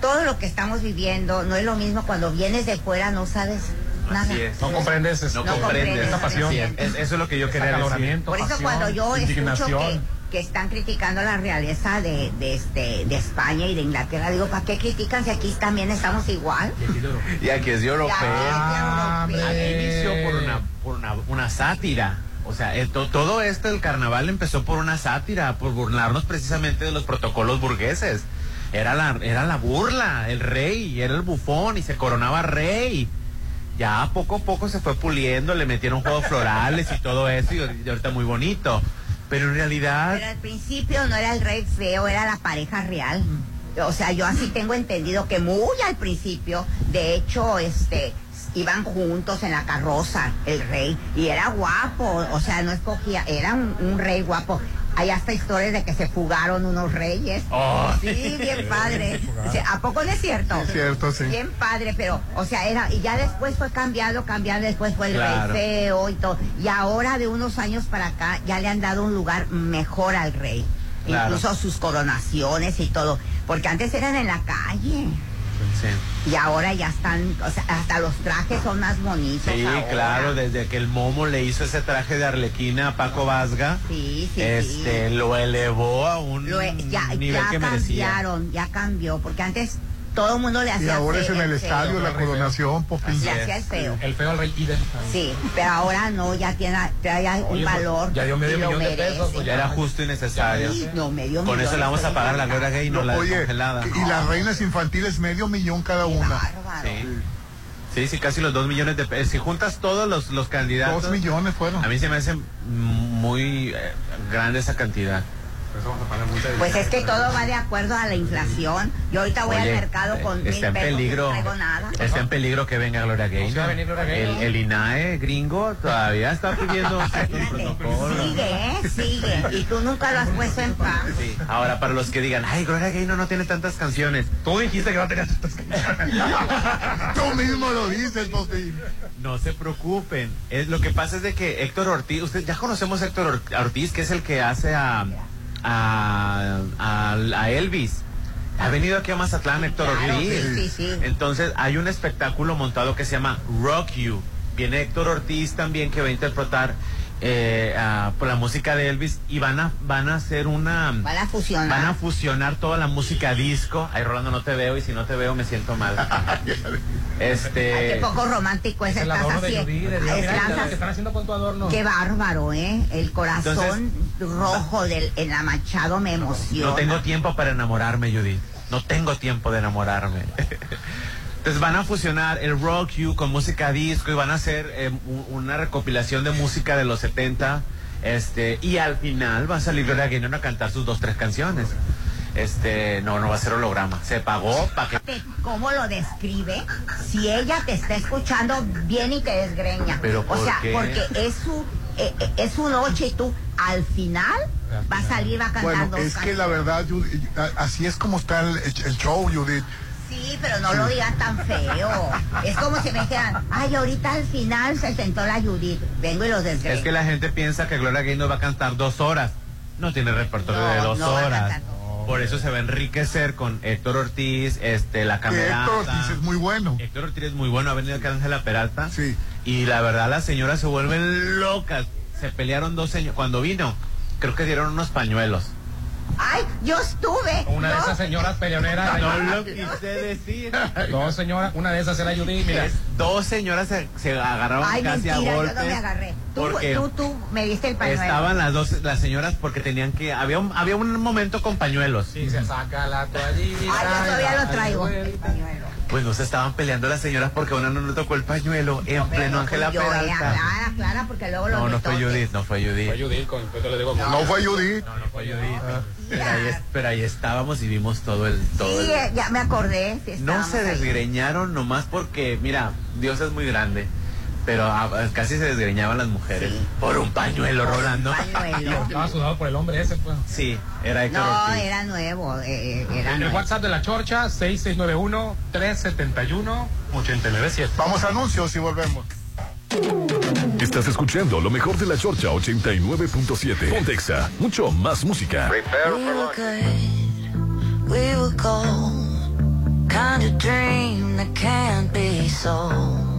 todo lo que estamos viviendo, no es lo mismo cuando vienes de fuera, no sabes nada. Es. No comprendes, No No comprendes. comprendes, esa pasión. Es- eso es lo que yo quería decir. Por eso pasión, cuando yo escucho que. Que están criticando la realeza de, de, este, de España y de Inglaterra, digo, ¿para qué critican si aquí también estamos igual? Y aquí es de europeo. Aquí inició por una, por una, una sátira. O sea, eh, to- todo esto del carnaval empezó por una sátira, por burlarnos precisamente de los protocolos burgueses. Era la, era la burla, el rey, era el bufón y se coronaba rey. Ya poco a poco se fue puliendo, le metieron juegos florales y todo eso, y ahorita muy bonito. Pero en realidad, Pero al principio no era el rey feo, era la pareja real. O sea, yo así tengo entendido que muy al principio, de hecho, este, iban juntos en la carroza, el rey, y era guapo, o sea, no escogía, era un, un rey guapo. Hay hasta historias de que se fugaron unos reyes. Oh. Sí, bien padre. O sea, ¿A poco no es cierto? Es cierto, sí. Bien padre, pero, o sea, era, y ya después fue cambiado, cambiado, después fue el Claro. rey feo y todo. Y ahora de unos años para acá ya le han dado un lugar mejor al rey. Claro. Incluso sus coronaciones y todo. Porque antes eran en la calle. Sí. Y ahora ya están, o sea, hasta los trajes son más bonitos. Sí, ahora. claro, desde que el Momo le hizo ese traje de Arlequina a Paco Vasga, Sí, sí, este, lo elevó a un Lo- ya nivel ya que merecía. cambiaron, ya cambió, porque antes todo el mundo le hacía Y ahora es en el estadio la coronación, Popín. Le hacía el feo. El feo al rey Iden. Sí, pero ahora no, ya tiene, un Oye, pues, valor. ya dio medio y millón de pesos, pues Ya era justo y necesario. Sí, no, medio Con eso le vamos a pagar la gloria gay, no, No, la oye, congelada. y las reinas infantiles medio millón cada una. Sí. Sí, sí, casi los dos millones de pesos. Si juntas todos los, los candidatos. Dos millones fueron. A mí se me hace muy eh, grande esa cantidad. Pues es que todo va de acuerdo a la inflación. Yo ahorita voy Oye, al mercado con eh, mil está en pesos, peligro. no traigo nada. Está en peligro que venga Gloria Gaynor. el, INAE gringo todavía está pidiendo ciertos protocolos. Sigue, ¿eh? Sigue. Y tú nunca lo has puesto en paz. Sí. Ahora, para los que digan, ay, Gloria Gaynor no tiene tantas canciones. Tú dijiste que no tenía tantas canciones. Tú mismo lo dices, Popín. No se preocupen. Es, lo que pasa es de que Héctor Ortiz, usted ya conocemos a Héctor Or- Ortiz, que es el que hace a, a, a- a Elvis. Ha venido aquí a Mazatlán Héctor Claro, Ortiz. sí, sí, sí. Entonces hay un espectáculo montado que se llama Rock You. Viene Héctor Ortiz también que va a interpretar eh, por la música de Elvis y van a van a hacer una Van a fusionar. van a fusionar toda la música disco. Ay, Rolando, no te veo y si no te veo me siento mal. este Ay, qué poco romántico es, Es el adorno de Dios. Mira, mira que están haciendo con tu adorno. Qué bárbaro, ¿eh? El corazón rojo del en la Machado me emociona. No tengo tiempo para enamorarme, Judith. No tengo tiempo de enamorarme. Entonces van a fusionar el Rock You con música disco y van a hacer eh, una recopilación de música de los 70. Este, y al final va a salir Gloria Gaynor a cantar sus dos, tres canciones. Este, no, no va a ser holograma. Se pagó para que. ¿Cómo lo describe? Si ella te está escuchando bien y te desgreña. ¿Pero o sea, qué? porque es su eh, eh, es su noche y tú al final va a salir va a cantar Bueno, dos es que la verdad, Judith, así es como está el, el show, Judith. Sí, pero no lo digas tan feo. Es como si me dijeran, ay, ahorita al final se sentó la Judith. Vengo y los desgreño. Es que la gente piensa que Gloria Gaynor va a cantar dos horas. No tiene repertorio No, de dos no va a horas. Por eso se va a enriquecer con Héctor Ortiz, este, la camerata. Héctor Ortiz es muy bueno. Héctor Ortiz es muy bueno, ha venido acá Ángela Peralta. Sí. Y la verdad las señoras se vuelven locas. Se pelearon dos señores. Cuando vino, creo que dieron unos pañuelos. Ay, yo estuve. Una de yo- esas señoras peleoneras. No lo quise decir. Dos señoras, una de esas era Judy, mira. Es- dos señoras se, se agarraron Ay, casi mentira, a yo golpes. no me agarré. Tú, porque tú, tú me diste el pañuelo. Estaban las dos, las señoras porque tenían que, había un, había un momento con pañuelos. Sí, se saca la toallita. Ay, yo todavía lo traigo. El pañuelo. Pues no se estaban peleando las señoras porque una no le tocó el pañuelo en pleno Ángela Peralta. Clara, Clara, porque luego No, no fue. Judith, no fue Judith. Fue con, No fue Judith. No, no fue Judith. Pero ahí, es- pero ahí estábamos y vimos todo el... Todo Sí, el- eh, ya me acordé. No se ahí. desgreñaron nomás porque, mira, Dios es muy grande. Pero ah, casi se desgreñaban las mujeres. Por un pañuelo, Rolando. Pañuelo. Estaba sudado por el hombre ese, pues. Sí, era Héctor No, Ortiz. era nuevo. eh, eh, era En el. WhatsApp de la Chorcha, 6691-371-897. Vamos a anuncios y volvemos. Estás escuchando lo mejor de la Chorcha 89.7. Pontexa, mucho más música. We were good, we were gold. Kind of dream that can't be sold.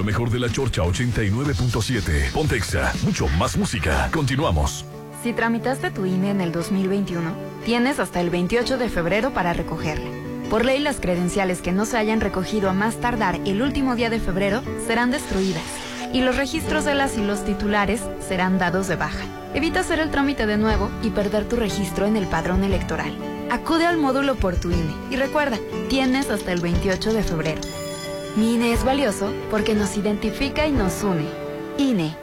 Lo mejor de la Chorcha 89.7. Pontexa, mucho más música. Continuamos. Si tramitaste tu INE en el 2021, tienes hasta el 28 de febrero para recogerla. Por ley, las credenciales que no se hayan recogido a más tardar el último día de febrero serán destruidas y los registros de las y los titulares serán dados de baja. Evita hacer el trámite de nuevo y perder tu registro en el padrón electoral. Acude al módulo por tu INE y recuerda, tienes hasta el 28 de febrero. Mi INE es valioso porque nos identifica y nos une. INE.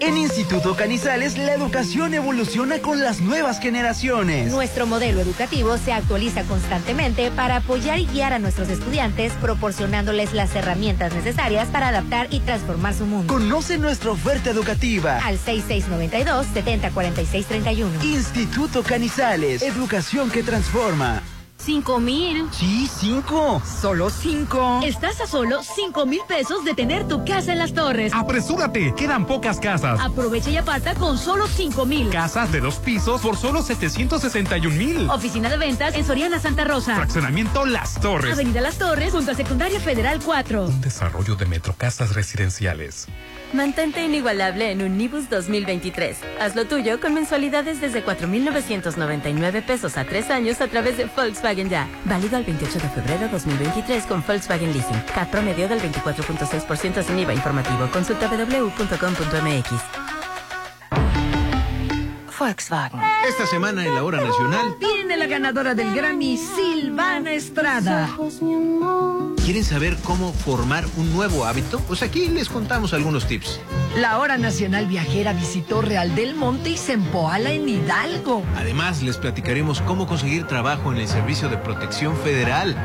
En Instituto Canizales, la educación evoluciona con las nuevas generaciones. Nuestro modelo educativo se actualiza constantemente para apoyar y guiar a nuestros estudiantes, proporcionándoles las herramientas necesarias para adaptar y transformar su mundo. Conoce nuestra oferta educativa. Al 6692-704631. Instituto Canizales, educación que transforma. Cinco mil. Sí, cinco. Solo cinco. Estás a solo cinco mil pesos de tener tu casa en las torres. Apresúrate, quedan pocas casas. Aprovecha y aparta con solo cinco mil. Casas de dos pisos por solo 761 mil. Oficina de ventas en Soriana Santa Rosa. Fraccionamiento Las Torres. Avenida Las Torres junto a Secundaria Federal 4. Un desarrollo de Metrocasas Residenciales. Mantente inigualable en Unibus 2023. Haz lo tuyo con mensualidades desde 4,999 pesos a tres años a través de Volkswagen Ya. Válido al 28 de febrero 2023 con Volkswagen Leasing. CAT promedio del 24.6% sin IVA informativo. Consulta www.com.mx. Volkswagen. Esta semana en la hora nacional. Viene la ganadora del Grammy, Silvana Estrada. ¿Quieren saber cómo formar un nuevo hábito? Pues aquí les contamos algunos tips. La hora nacional viajera visitó Real del Monte y Zempoala en Hidalgo. Además, les platicaremos cómo conseguir trabajo en el Servicio de Protección Federal.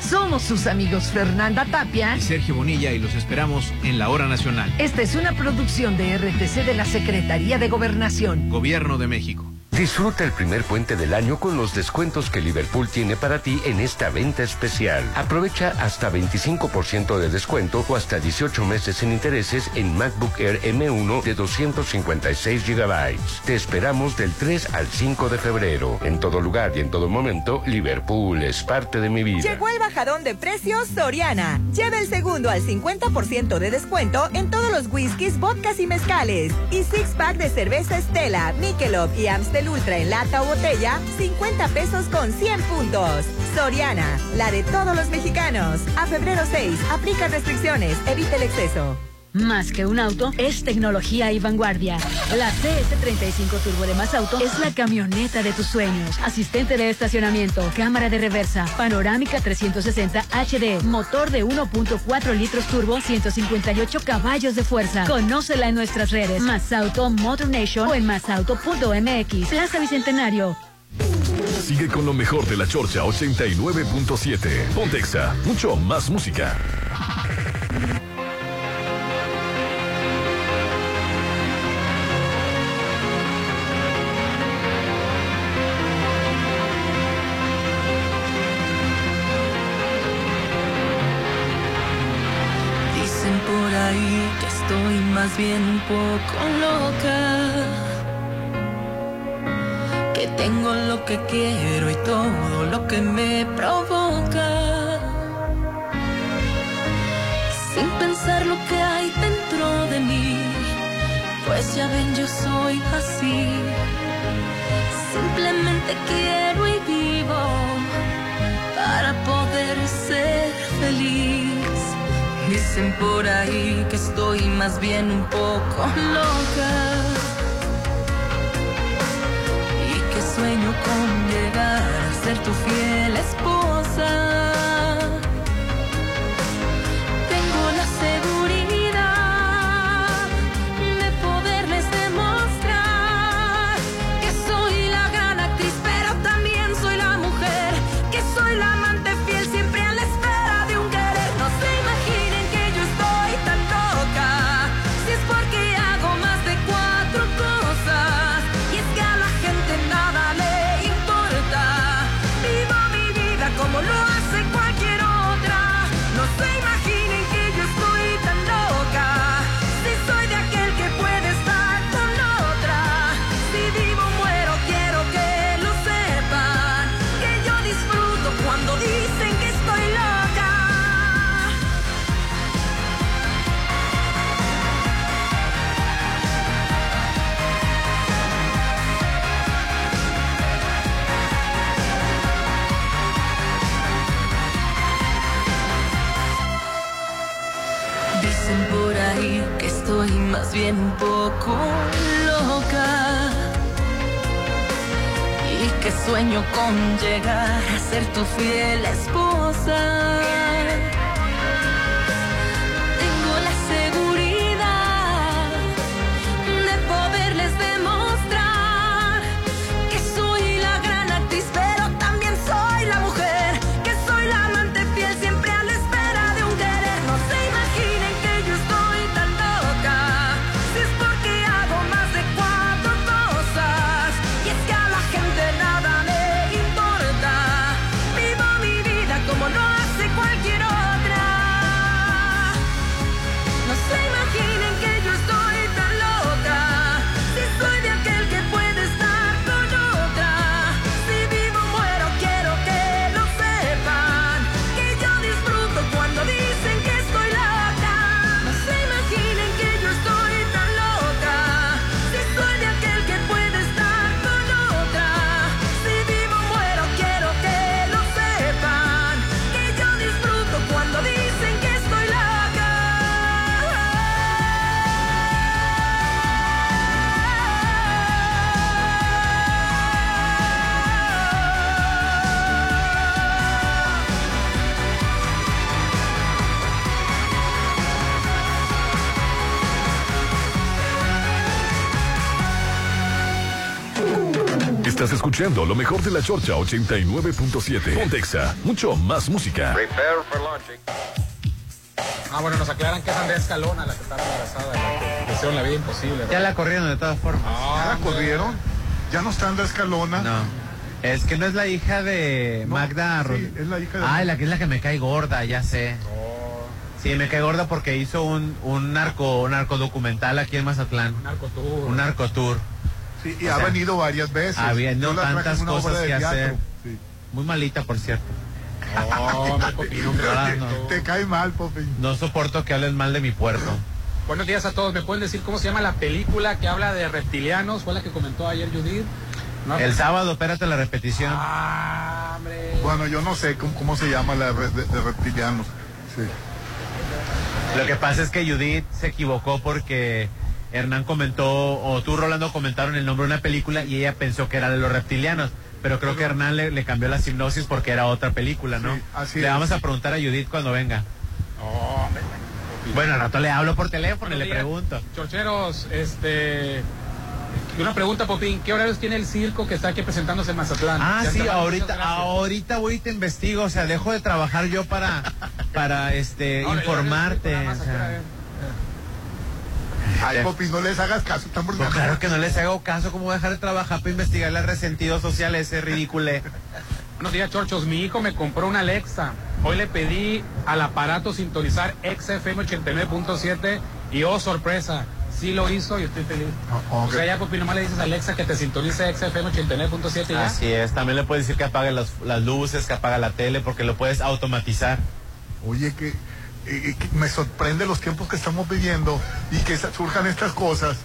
Somos sus amigos Fernanda Tapia y Sergio Bonilla y los esperamos en la hora nacional. Esta es una producción de RTC de la Secretaría de Gobernación. Gobierno de México. Disfruta el primer puente del año con los descuentos que Liverpool tiene para ti en esta venta especial. Aprovecha hasta 25% de descuento o hasta 18 meses sin intereses en MacBook Air M1 de 256 GB. Te esperamos del 3 al 5 de febrero. En todo lugar y en todo momento, Liverpool es parte de mi vida. Llegó el bajadón de precios Soriana. Lleva el segundo al 50% de descuento en todos los whiskies, vodkas y mezcales. Y six pack de cerveza Estela, Michelob y Amstel Ultra en lata o botella, 50 pesos con 100 puntos. Soriana, la de todos los mexicanos. A febrero 6, aplica restricciones, evita el exceso. Más que un auto, es tecnología y vanguardia. La CS35 Turbo de Más Auto es la camioneta de tus sueños. Asistente de estacionamiento, cámara de reversa, panorámica 360 HD, motor de 1.4 litros turbo, 158 caballos de fuerza. Conócela en nuestras redes. Más Auto Motor Nation o en masauto.mx. Plaza Bicentenario. Sigue con lo mejor de la Chorcha 89.7. Pontexa, mucho más música. Bien un loca. Que tengo lo que quiero y todo lo que me provoca. Sin pensar lo que hay dentro de mí. Pues ya ven, yo soy así. Simplemente quiero y vivo para poder ser feliz. Dicen por ahí que estoy más bien un poco loca y que sueño con llegar a ser tu fiel esposa. Escuchando lo mejor de la Chorcha 89.7. Pontexa, mucho más música. Ah, bueno, nos aclaran que es Andrea Escalona la que está embarazada, la que hicieron la vida imposible. Ya la corrieron de todas formas. ¿Ya la corrieron? ¿Ya no está Andrea Escalona? No. Es que no es la hija de Magda sí, es la hija de Ah, la que es la que me cae gorda, ya sé. Sí, me cae gorda porque hizo un, un narco un narcodocumental aquí en Mazatlán. Un narcotour. Un narcotour. Sí, y O ha sea, venido varias veces. No tantas cosas que hacer. Sí. Muy malita, por cierto. Oh, me copino, no, Te cae mal, Popi. no soporto que hablen mal de mi puerto. Buenos días a todos. ¿Me pueden decir cómo se llama la película que habla de reptilianos? Fue la que comentó ayer Judith. ¿No? El sábado, espérate la repetición. Ah, hombre. Bueno, yo no sé cómo, cómo se llama la de, de reptilianos. Sí. Lo que pasa es que Judith se equivocó porque Hernán comentó, o tú, Rolando, comentaron el nombre de una película y ella pensó que era de los reptilianos. Pero creo que Hernán le, le cambió la hipnosis porque era otra película, ¿no? Sí, así le es. vamos a preguntar a Judith cuando venga. Oh. Bueno, al rato le hablo por teléfono y le días. pregunto. Chorcheros, este. Una pregunta, Popín. ¿Qué horarios tiene el circo que está aquí presentándose en Mazatlán? Ah, sí, ahorita, ahorita voy y te investigo, o sea, dejo de trabajar yo para, para este, informarte. circo nada más, o ¿a qué hora sea. es? Ay, Popi, no les hagas caso, están Pues burlando. claro que no les hago caso, ¿cómo voy a dejar de trabajar para investigar el resentido social ese ridículo? Buenos días, Chorchos. Mi hijo me compró una Alexa. Hoy le pedí al aparato sintonizar XFM 89.7 y oh, sorpresa, sí lo hizo y estoy feliz. Oh, O sea, ya, Popi, nomás le dices a Alexa que te sintonice XFM 89.7 y ya. Así es, también le puedes decir que apague las, las luces, que apague la tele, porque lo puedes automatizar. Oye, que, eh, me sorprende los tiempos que estamos viviendo y que surjan estas cosas.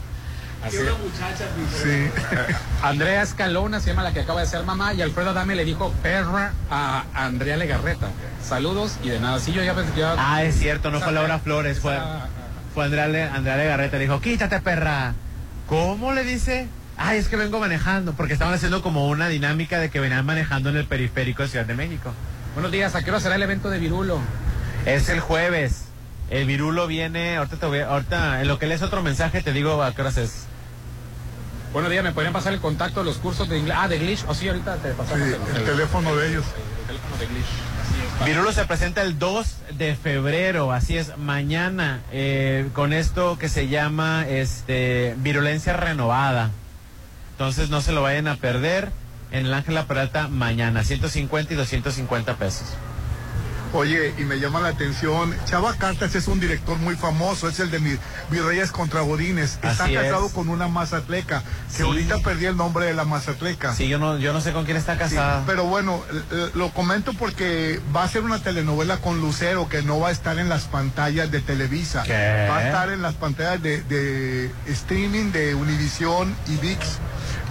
Así. Sí. Andrea Escalona se llama la que acaba de ser mamá y Alfredo Adame le dijo perra a Andrea Legarreta. Saludos y de nada. Sí, yo ya pensé que ya- Ah, es cierto, no fue Laura Flores, fue, Esa- fue Andrea, Le- Andrea Legarreta, le dijo, quítate perra. ¿Cómo le dice? Ay, es que vengo manejando, porque estaban haciendo como una dinámica de que venían manejando en el periférico de Ciudad de México. Buenos días, ¿a qué hora será el evento de Virulo? Es el jueves. El virulo viene, ahorita te voy, a- ahorita en lo que lees otro mensaje te digo a qué horas es. Buenos días, ¿me podrían pasar el contacto de los cursos de inglés? Ah, de English. O sí, ahorita te pasamos Sí, el teléfono de ellos. El teléfono de English. Así es. para- Virulo se presenta el 2 de febrero, así es, mañana, eh, con esto que se llama este virulencia renovada. Entonces no se lo vayan a perder en el Ángela Peralta mañana, 150 y 250 pesos. Oye, y me llama la atención, Chava Cartas es un director muy famoso, es el de Mi- Virreyes contra Godines. Está casado es. con una mazatleca, que Sí. ahorita perdí el nombre de la mazatleca. Sí, yo no, yo no sé con quién está Sí, casada. pero bueno, lo comento porque va a ser una telenovela con Lucero que no va a estar en las pantallas de Televisa. ¿Qué? Va a estar en las pantallas de, de streaming de Univisión y VIX.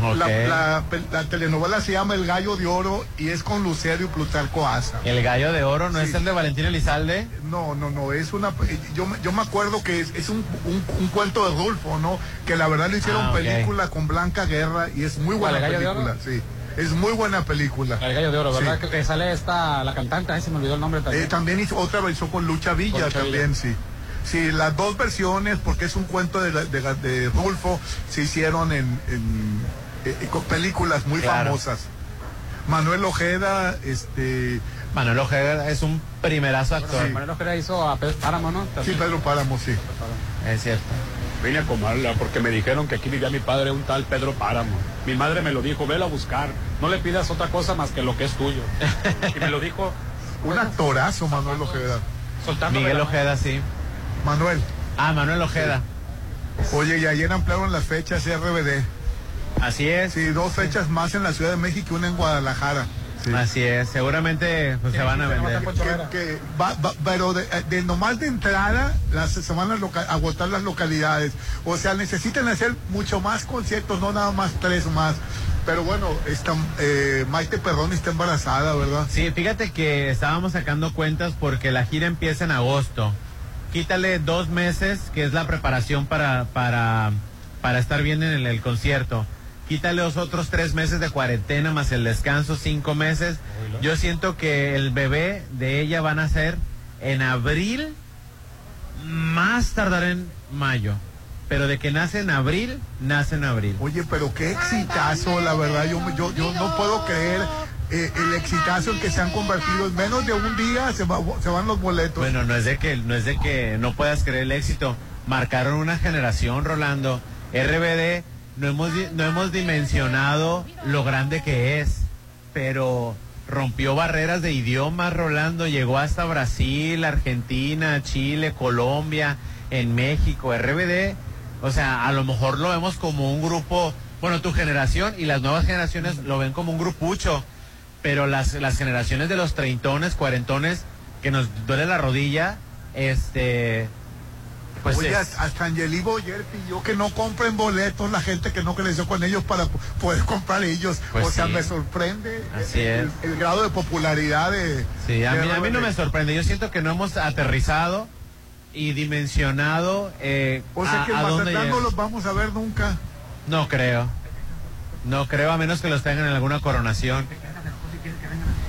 La, la- la telenovela se llama El Gallo de Oro y es con Lucero y Plutarco Asa. El gallo de oro no Sí. es de Valentín Elizalde. No, no, no, es una... Yo, me- yo me acuerdo que es, es un, un- un cuento de Rulfo, ¿no? Que la verdad le hicieron Ah, película con Blanca Guerra y es muy buena ¿Cuál, el Gallo de película, sí. Es muy buena película. El gallo de oro, ¿verdad? Sí. Que, sale esta, la cantante, ahí se me olvidó el nombre también. Eh, también hizo otra versión con Lucha Villa, Con Lucha también, sí. Sí, las dos versiones, porque es un cuento de, de, de Rulfo, se hicieron en, en- eh, con películas muy Claro. famosas. Manuel Ojeda, este... Manuel Ojeda es un primerazo actor. Sí. Manuel Ojeda hizo a Pedro Páramo, ¿no? Sí, Pedro Páramo, sí. Es cierto. Vine a comarla porque me dijeron que aquí vivía mi padre, un tal Pedro Páramo. Mi madre me lo dijo, velo a buscar. No le pidas otra cosa más que lo que es tuyo. Y me lo dijo Un actorazo, Manuel Ojeda. soltando. Miguel Ojeda, sí. Manuel. Ah, Manuel Ojeda. Oye, y ayer ampliaron las fechas RBD. Así es. Sí, dos fechas más en la Ciudad de México y una en Guadalajara. Sí. Así es. Seguramente pues, se van a vender. Que, que va- va- pero de, de nomás de entrada las, se van a loca- agotar las localidades. O sea, necesitan hacer mucho más conciertos, no nada más tres más. Pero bueno, está, eh, Maite Perrón está embarazada, ¿verdad? Sí, fíjate que estábamos sacando cuentas porque la gira empieza en agosto. Quítale dos meses, que es la preparación para, para, para estar bien en el, el concierto. Quítale los otros tres meses de cuarentena más el descanso, cinco meses. Yo siento que el bebé de ella van a ser en abril, más tardar en mayo. Pero de que nace en abril, nace en abril. Oye, pero qué exitazo, la verdad. Yo, yo, yo no puedo creer eh, el exitazo en que se han convertido. En menos de un día se, va- se van los boletos. Bueno, no es de que no es de que no puedas creer el éxito. Marcaron una generación, Rolando. RBD no hemos no hemos dimensionado lo grande que es, pero rompió barreras de idiomas, Rolando, llegó hasta Brasil, Argentina, Chile, Colombia, en México, RBD. O sea, a lo mejor lo vemos como un grupo, bueno, tu generación y las nuevas generaciones lo ven como un grupucho, pero las, las generaciones de los treintones, cuarentones, que nos duele la rodilla, este, pues Oye, es- hasta Angeli Boyer pidió que no compren boletos la gente que no creció con ellos para po- poder comprar ellos. Pues o sea, sí. me sorprende Así el, el grado de popularidad de... Sí, a de mí, a mí no me sorprende. Yo siento que no hemos aterrizado y dimensionado eh, O sea a, que dónde Mazatlán no los vamos a ver nunca. No creo. No creo, a menos que los tengan en alguna coronación.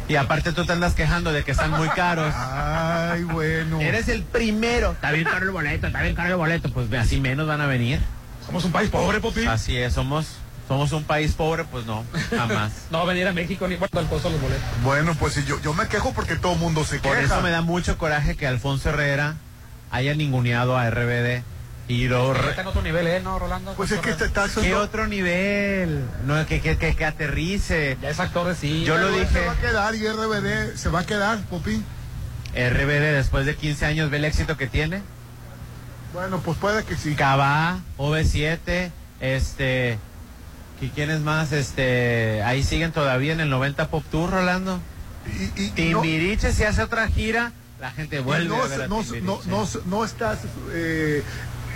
Y aparte tú te andas quejando de que están muy caros. Ay, bueno. Eres el primero. Está bien caro el boleto, está bien caro el boleto. Pues así menos van a venir. Somos un país pobre, Popi. Así es, somos, somos un país pobre, pues no, jamás. No va a venir a México ni costo de los boletos. Bueno, pues si yo, yo me quejo porque todo el mundo se Por queja. eso me da mucho coraje que Alfonso Herrera haya ninguneado a RBD. Y lo re- Está en otro nivel, ¿eh? ¿No, Rolando? Pues es que te estás... ¿Qué otro nivel? No, que, que, que, que aterrice. Ya es actor de sí. Yo lo dije. Se va a quedar y RBD se va a quedar, Popín. RBD después de 15 años ve el éxito que tiene. Bueno, pues puede que sí. Cabá, OV7, este... ¿y ¿Quién es más? Este... Ahí siguen todavía en el 90 Pop Tour, Rolando. Y, y- y no- Timbiriche, si hace otra gira, la gente vuelve no, a ver a no, Timbiriche. no, no, no estás eh,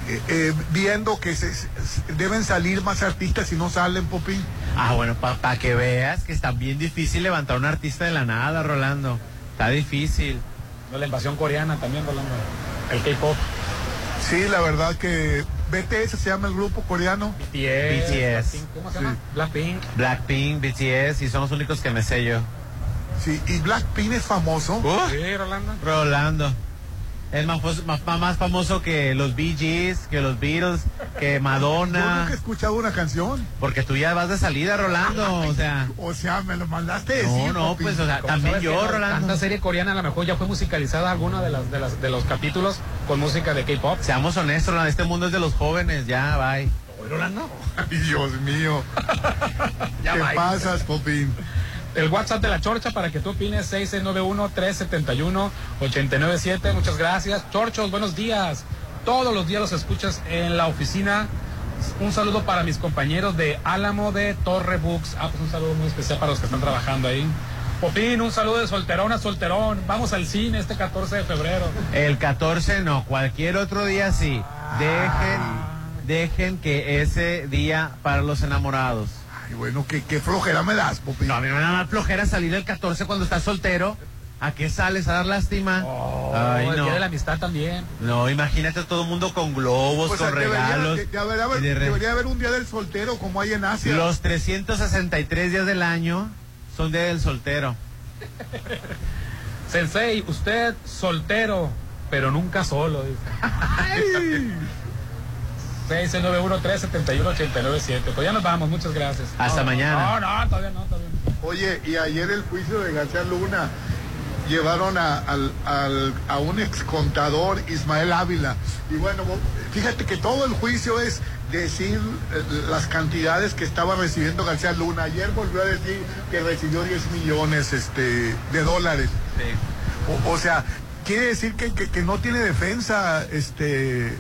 eh, eh, viendo que se, se- deben salir más artistas y no salen, Popín. Ah, bueno, para que veas que está bien difícil levantar un artista de la nada, Rolando. Está difícil. No, la invasión coreana también, Rolando. El K-pop. Sí, la verdad que BTS se llama el grupo coreano. BTS. BTS. ¿Cómo se llama? Blackpink. Blackpink, BTS, y son los únicos que me sé yo. Sí, y Blackpink es famoso. Sí, Rolando. Rolando. Es más, más, más famoso que los Bee Gees, que los Beatles, que Yo Madonna. nunca he escuchado una canción. Porque tú ya vas de salida, Rolando. O sea. O sea, me lo mandaste No, decir. no, papi. pues, o sea, también yo, no, Rolando. Tanta serie coreana a lo mejor ya fue musicalizada alguna de las de las de los capítulos con música de K-pop. Seamos honestos, Rolando, este mundo es de los jóvenes, ya, bye. Rolando. Ay, Dios mío. Ya ¿Qué pasas, Popín? El WhatsApp de la Chorcha para que tú opines 6691-371-897. Muchas gracias. Chorchos, buenos días. Todos los días los escuchas en la oficina. Un saludo para mis compañeros de Álamo de Torre Books. Ah, pues un saludo muy especial para los que están trabajando ahí. Popín, un saludo de solterón a solterón. Vamos al cine este 14 de febrero. El 14 no, cualquier otro día sí. Dejen, dejen que ese día para los enamorados. Bueno, qué, qué flojera me das, Popín. No, a mí me da más flojera salir el 14 cuando estás soltero. ¿A qué sales a dar lástima? Ay, el no. día de la amistad también. No, imagínate a todo el mundo con globos, con debería- regalos. de- debería, haber, y de re- debería haber un día del soltero como hay en Asia. Los 363 días del año son día del soltero. Sensei, usted soltero, pero nunca solo, dice. 691-371-897. Pues ya nos vamos, muchas gracias. Hasta No, mañana. No, no, todavía no, todavía no. Oye, y ayer el juicio de García Luna llevaron a, al- al- a un ex contador, Ismael Ávila. Y bueno, fíjate que todo el juicio es decir eh, las cantidades que estaba recibiendo García Luna. Ayer volvió a decir que recibió 10 millones este, de dólares. O, o sea, quiere decir que, que- que no tiene defensa este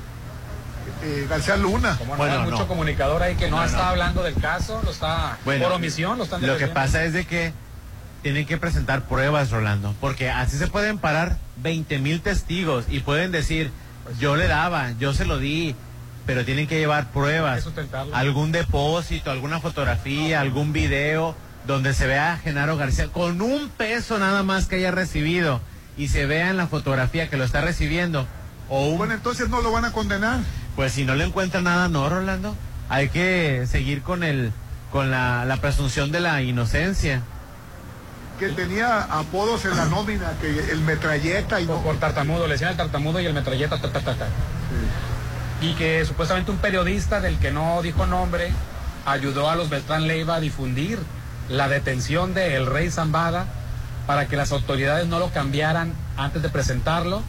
eh, García Luna. Como no, Bueno, hay mucho no. comunicador ahí que no, No, está no. hablando del caso, lo está Bueno, por omisión, lo están Lo que pasa es de que tienen que presentar pruebas, Rolando, porque así se pueden parar 20 mil testigos y pueden decir, yo le daba, yo se lo di, pero tienen que llevar pruebas, algún depósito, alguna fotografía, algún video donde se vea a Genaro García con un peso nada más que haya recibido y se vea en la fotografía que lo está recibiendo o un Bueno, entonces no lo van a condenar. Pues si no le encuentra nada, no, Rolando. Hay que seguir con el, con la, la presunción de la inocencia. Que tenía apodos en la nómina, que el metralleta y por, no. por tartamudo, le decían el tartamudo y el metralleta, ta, ta, ta, ta. Y que supuestamente un periodista del que no dijo nombre ayudó a los Beltrán Leiva a difundir la detención del rey Zambada para que las autoridades no lo cambiaran antes de presentarlo.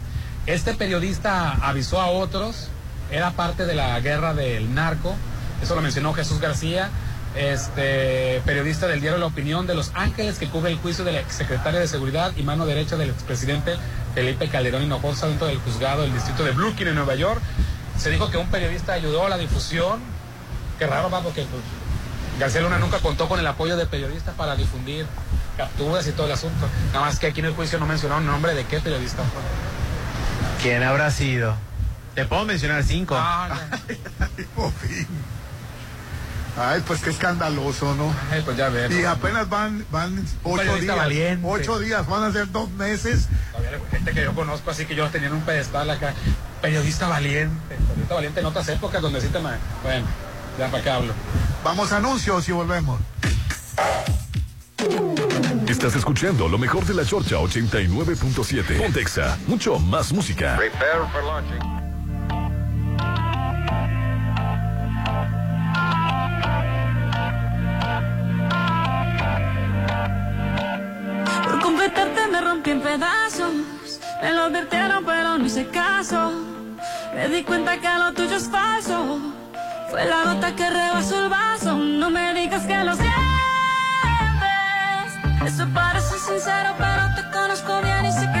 Este periodista avisó a otros, era parte de la guerra del narco, eso lo mencionó Jesús García, este periodista del diario La Opinión de Los Ángeles que cubre el juicio de la exsecretaria de Seguridad y mano derecha del expresidente Felipe Calderón Hinojosa dentro del juzgado del distrito de Brooklyn en Nueva York. Se dijo que un periodista ayudó a la difusión. Qué raro va porque pues, García Luna nunca contó con el apoyo de periodistas para difundir capturas y todo el asunto. Nada más que aquí en el juicio no mencionaron nombre de qué periodista fue. ¿Quién habrá sido? Te puedo mencionar cinco. Ah. Ay, pues qué escandaloso, ¿no? Ay, pues ya ver. Y apenas van, van ocho periodista días. valiente. Ocho días, van a ser dos meses. Gente que yo conozco así que yo tenía en un pedestal acá. Periodista valiente. Periodista valiente en otras épocas donde sí te... ma- Bueno, ya para qué hablo. Vamos a anuncios y volvemos. Estás escuchando lo mejor de la Chorcha 89.7. Pontexa, mucho más música. Prepare for launching. Completarte me rompí en pedazos. Me lo advirtieron, pero no hice caso. Me di cuenta que lo tuyo es falso. Fue la gota que rebasó el vaso. No me digas que lo sientes. Eso parece sincero, pero te conozco bien y sé que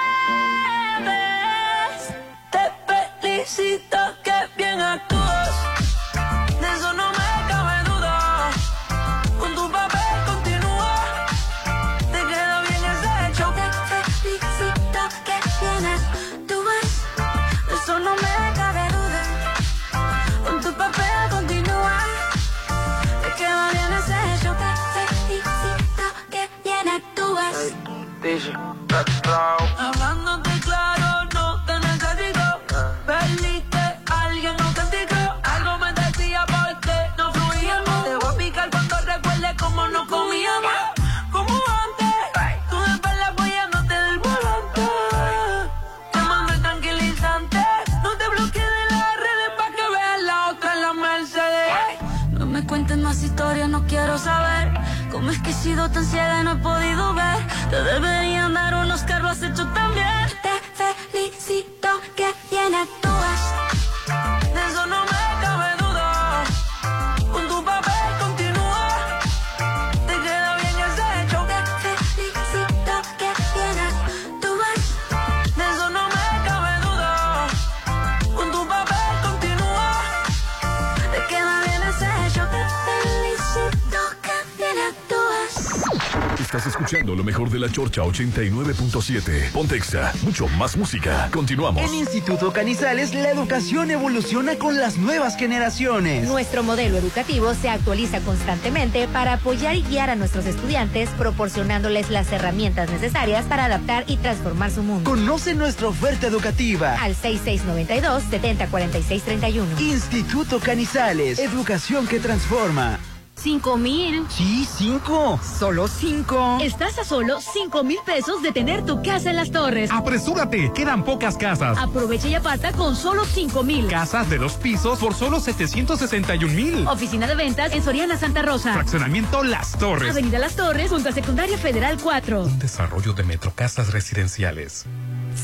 Chorcha 89.7. Pontexa, mucho más música. Continuamos. En Instituto Canizales la educación evoluciona con las nuevas generaciones. Nuestro modelo educativo se actualiza constantemente para apoyar y guiar a nuestros estudiantes, proporcionándoles las herramientas necesarias para adaptar y transformar su mundo. Conoce nuestra oferta educativa. Al 6692-704631. Instituto Canizales, educación que transforma. ¿Cinco mil? Sí, cinco. Solo cinco. Estás a solo cinco mil pesos de tener tu casa en las torres. Apresúrate, quedan pocas casas. Aprovecha y aparta con solo cinco mil. Casas de dos pisos por solo 761 mil. Oficina de ventas en Soriana Santa Rosa. Fraccionamiento Las Torres. Avenida Las Torres, junto a Secundaria Federal 4. Un desarrollo de Metrocasas Residenciales.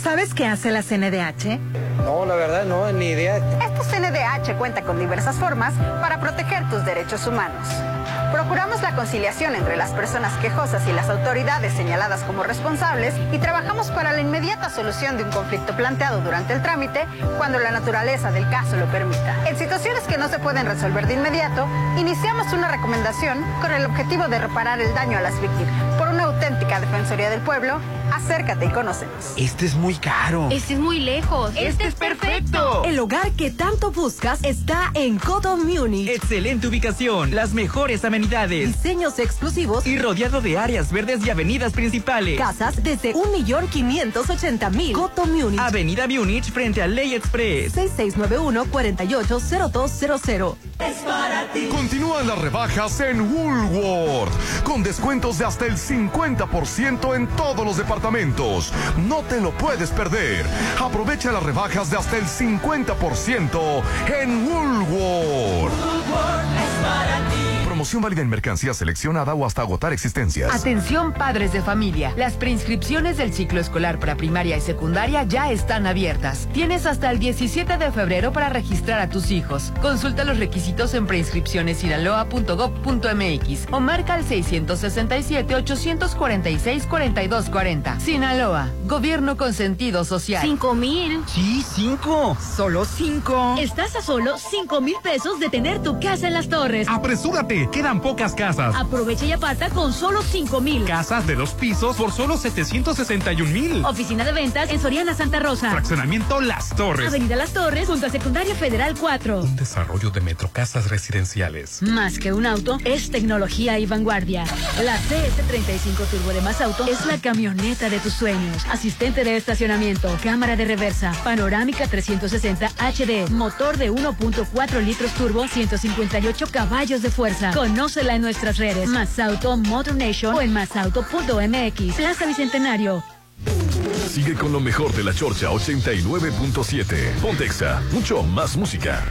¿Sabes qué hace la CNDH? No, la verdad no, ni idea. Este CNDH cuenta con diversas formas para proteger tus derechos humanos. Procuramos la conciliación entre las personas quejosas y las autoridades señaladas como responsables y trabajamos para la inmediata solución de un conflicto planteado durante el trámite cuando la naturaleza del caso lo permita. En situaciones que no se pueden resolver de inmediato, iniciamos una recomendación con el objetivo de reparar el daño a las víctimas. Por una auténtica Defensoría del Pueblo, acércate y conócenos. Este es muy caro. Este es muy lejos. Este es perfecto. El hogar que tanto buscas está en Coto Munich. Excelente ubicación, las mejores amenidades. Diseños exclusivos Y rodeado de áreas verdes y avenidas principales. casas desde 1.580.000. Coto Munich. Avenida Múnich frente a Ley Express. 6691-480200. Continúan las rebajas en Woolworth, con descuentos de hasta el 50% en todos los departamentos. No te lo puedes perder. Aprovecha las rebajas de hasta el 50% en Woolworth. Promoción válida en mercancía seleccionada o hasta agotar existencias. Atención padres de familia. Las preinscripciones del ciclo escolar para primaria y secundaria ya están abiertas. Tienes hasta el 17 de febrero para registrar a tus hijos. Consulta los requisitos en preinscripcionessinaloa.gov.mx o marca al 667-846-4240. Sinaloa, gobierno con sentido social. Cinco mil. Sí, cinco. Solo cinco. Estás a solo cinco mil pesos de tener tu casa en las torres. Apresúrate, quedan pocas casas. Aprovecha y aparta con solo cinco mil. Casas de dos pisos por solo 761 mil. Oficina de ventas en Soriana Santa Rosa. Fraccionamiento Las Torres. Avenida Las Torres, junto a Secundaria Federal 4. Un desarrollo de Metrocasas Residenciales. Más que un auto, es tecnología y vanguardia. La CS35 Turbo de Más Auto es la camioneta de tus sueños. Asistente de estacionamiento, cámara de reversa, panorámica 360 HD, motor de 1.4 litros turbo, 158 caballos de fuerza. Conócela en nuestras redes. Más Auto Motor Nation o en masauto.mx. Plaza Bicentenario. Sigue con lo mejor de la Chorcha 89.7. Pontexa, mucho más música.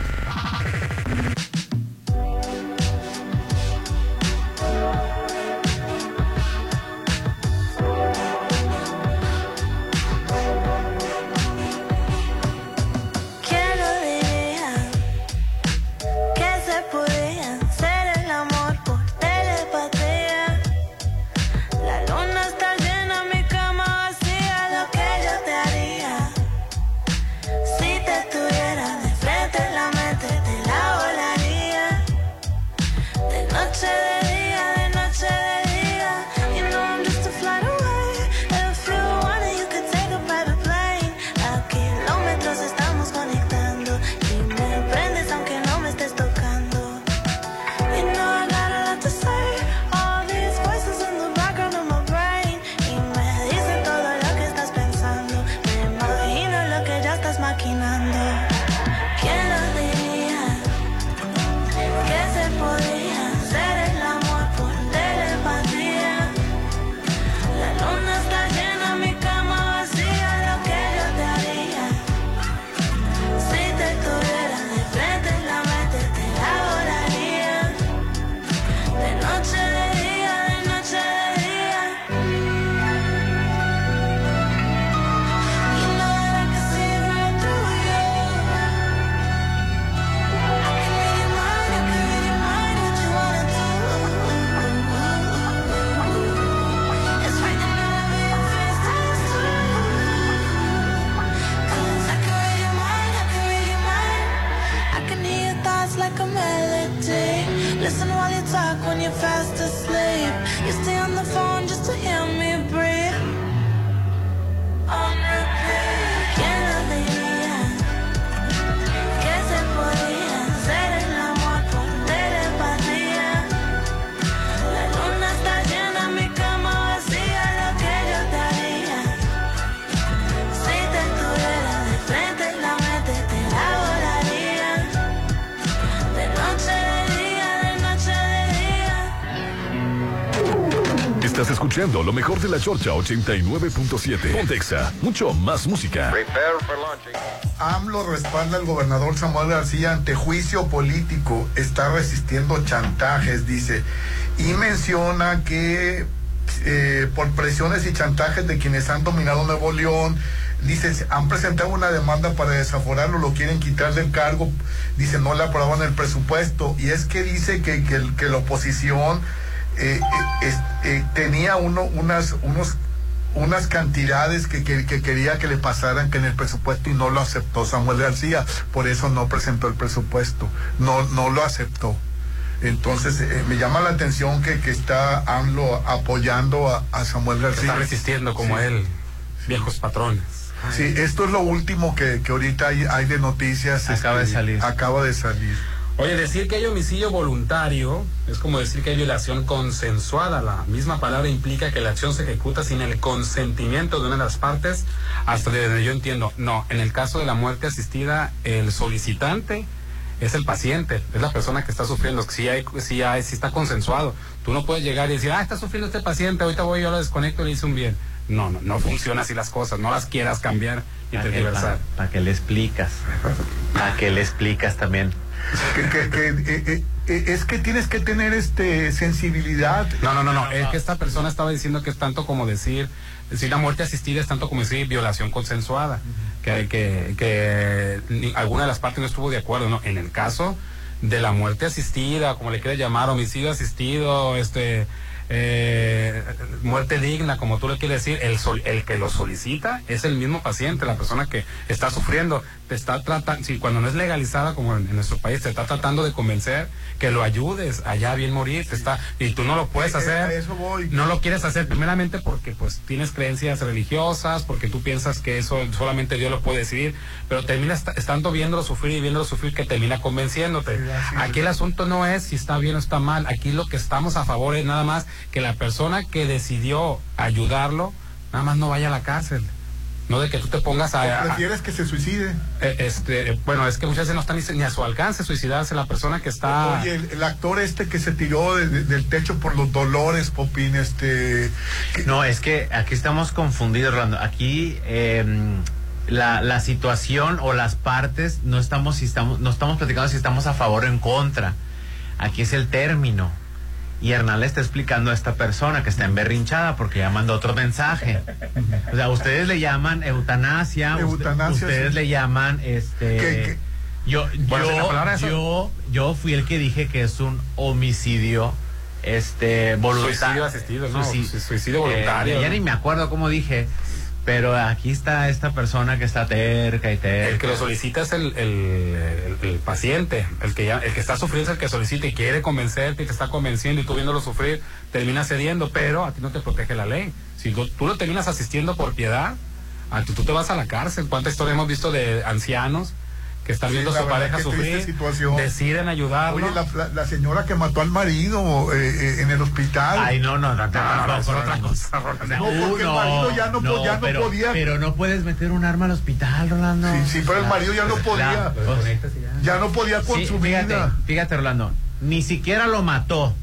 Escuchando lo mejor de la Chorcha 89.7. Pontexa, mucho más música. AMLO respalda al gobernador Samuel García ante juicio político. Está resistiendo chantajes, dice. Y menciona que eh, por presiones y chantajes de quienes han dominado Nuevo León, dice, han presentado una demanda para desaforarlo, lo quieren quitar del cargo. Dice, no le aprobaron el presupuesto. Y es que dice que, que, que la oposición eh, eh, es- eh, tenía uno, unas, unos unas cantidades que, que- que quería que le pasaran que en el presupuesto y no lo aceptó Samuel García, por eso no presentó el presupuesto, no, no lo aceptó. Entonces eh, me llama la atención que, que está AMLO apoyando a, a Samuel García. Está resistiendo como Sí. él, viejos patrones. Sí, esto es lo último que, que ahorita hay, hay de noticias. Acaba de este, salir. Acaba de salir. Oye, decir que hay homicidio voluntario es como decir que hay violación consensuada. La misma palabra implica que la acción se ejecuta sin el consentimiento de una de las partes, hasta donde yo entiendo. No, en el caso de la muerte asistida, el solicitante es el paciente, es la persona que está sufriendo. Si, hay, si, hay, si está consensuado, tú no puedes llegar y decir, ah, está sufriendo este paciente, ahorita voy, yo lo desconecto y le hice un bien. No, no, no funciona así las cosas, no las quieras cambiar y ¿Para tergiversar. que le explicas? ¿Para que le explicas también? Que, que- que, eh, eh, eh, es que tienes que tener este sensibilidad. No, no, no, no. Es que esta persona estaba diciendo que es tanto como decir, decir la muerte asistida es tanto como decir violación consensuada. Que, que, alguna de las partes no estuvo de acuerdo, ¿no? En el caso de la muerte asistida, como le quieras llamar, homicidio asistido, este, eh, muerte digna, como tú le quieres decir, el, sol- el que lo solicita es el mismo paciente, la persona que está sufriendo, te está tratando, si cuando no es legalizada como en, en nuestro país, te está tratando de convencer que lo ayudes, allá bien morir, te está, y tú no lo puedes hacer, a eso voy. no lo quieres hacer primeramente porque pues tienes creencias religiosas, porque tú piensas que eso solamente Dios lo puede decidir, pero terminas est- estando viéndolo sufrir y viéndolo sufrir que termina convenciéndote. Aquí el asunto no es si está bien o está mal, aquí lo que estamos a favor es nada más que la persona que decidió ayudarlo, nada más no vaya a la cárcel. No de que tú te pongas a... ¿O a- prefieres que se suicide? eh, este, eh, bueno, es que muchas veces no está ni, ni a su alcance suicidarse la persona que está... Oye, el, el actor este que se tiró de- de- del techo por los dolores, Popín, este... No, es que aquí estamos confundidos, Orlando. Aquí eh, la, la situación o las partes no estamos, si estamos, no estamos platicando si estamos a favor o en contra. Aquí es el término. Y Hernán le está explicando a esta persona que está emberrinchada porque ya mandó otro mensaje. O sea, ustedes le llaman eutanasia, usted- Eutanasia, ustedes sí. le llaman este ¿Qué- qué? yo yo, yo yo fui el que dije que es un homicidio este voluntario Suicidio asistido, ¿no? Suicidio voluntario, ya ¿no? ni me acuerdo cómo dije Pero aquí está esta persona que está terca y terca. El que lo solicita es el, el- paciente, el que ya, el que está sufriendo es el que solicita y quiere convencerte y te está convenciendo y tú viéndolo sufrir, termina cediendo, pero a ti no te protege la ley. Si tú, tú lo terminas asistiendo por piedad, a ti- tú te vas a la cárcel. ¿Cuánta historia hemos visto de ancianos que están Sí, viendo a la su pareja sufrir, situación. deciden ayudarlo? Oye, la, la- la señora que mató al marido eh, eh, en el hospital. Ay, no, no, no, no, no, no, es no, otra no. cosa, No, porque el marido ya no, po- ya no pero, podía. Pero no puedes meter un arma al hospital, Rolando. Sí, sí, pero el marido ya no podía. Ya no podía con Sí, fíjate, fíjate, Rolando, ni siquiera lo mató.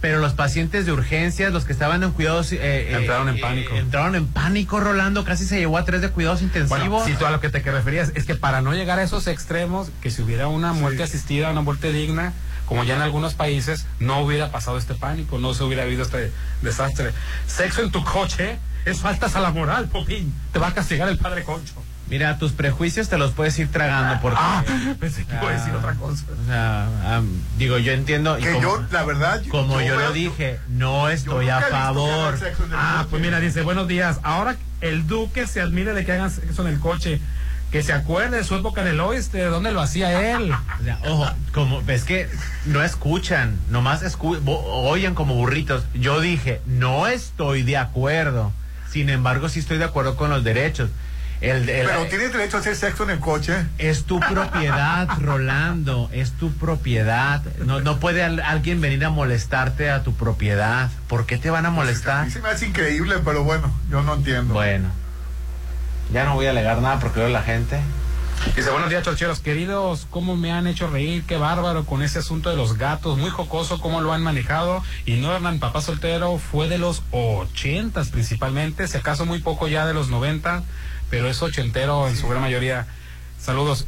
Pero los pacientes de urgencias, los que estaban en cuidados... eh, Entraron en eh, pánico. entraron en pánico, Rolando. Casi se llevó a tres de cuidados intensivos. Bueno, si tú a lo que te que referías es que para no llegar a esos extremos, que si hubiera una muerte asistida, una muerte digna, como ya en algunos países, no hubiera pasado este pánico, no se hubiera habido este desastre. Sexo en tu coche es faltas a la moral, Popín. Te va a castigar el padre Concho. Mira, tus prejuicios te los puedes ir tragando porque... Ah, pensé que iba a decir otra cosa. O sea, am, digo, yo entiendo... Que como, yo, la verdad, como yo, lo dije, no estoy a favor. Ah, pues mira, dice, buenos días. Ahora el duque se admira de que hagan sexo en el coche. Que se acuerde de su época en el oeste, de dónde lo hacía él. O sea, ojo, como ves que no escuchan, nomás escu- oyen como burritos. Yo dije, no estoy de acuerdo. Sin embargo, sí estoy de acuerdo con los derechos. El, el- Pero tienes derecho a hacer sexo en el coche. es tu propiedad, Rolando, es tu propiedad. No, no puede al- alguien venir a molestarte a tu propiedad. ¿Por qué te van a A molestar? mí se me hace increíble, pero bueno, yo no entiendo. Bueno, ya no voy a alegar nada porque veo la gente. Dice, buenos días, cholcheros queridos. ¿Cómo me han hecho reír? Qué bárbaro con ese asunto de los gatos. Muy jocoso cómo lo han manejado. Y no, Hernán, papá soltero fue de los ochentas principalmente. Si acaso muy poco ya de los noventa. Pero es ochentero en su gran mayoría. Saludos.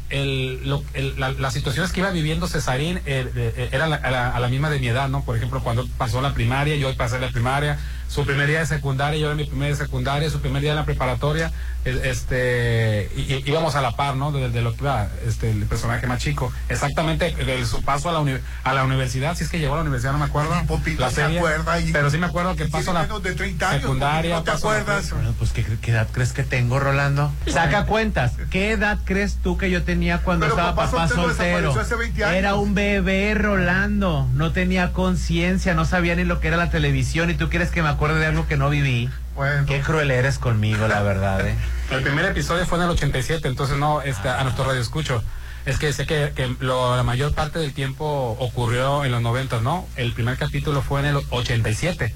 Las situaciones que iba viviendo Cesarín eh, eh, era la- a, la, a la misma de mi edad, ¿no? Por ejemplo, cuando pasó la primaria, yo pasé la primaria, su primer día de secundaria, yo era mi primer día de secundaria, su primer día de la preparatoria, este, y- y- íbamos a la par, ¿no? De, de lo que iba este, el personaje más chico. Exactamente, de su paso a la, uni- a la universidad, si es que llegó a la universidad, no me acuerdo. Popito la se serie, acuerda y- pero sí me acuerdo que pasó la de 30 años, secundaria. ¿no te la acuerdas? Bueno, pues ¿qué, qué edad crees que tengo, Rolando? Saca cuentas. ¿Qué edad crees tú que yo tenía cuando Pero estaba papá papá soltero soltero? desapareció hace 20 años. Era un bebé, Rolando. No tenía conciencia, no sabía ni lo que era la televisión. ¿Y tú quieres que me acuerde de algo que no viví? Bueno. Qué cruel eres conmigo, la verdad, ¿eh? El primer episodio fue en el 87, entonces no, este, a nuestro radio escucho. Es que sé que, que lo- la mayor parte del tiempo ocurrió en los 90, ¿no? El primer capítulo fue en el 87.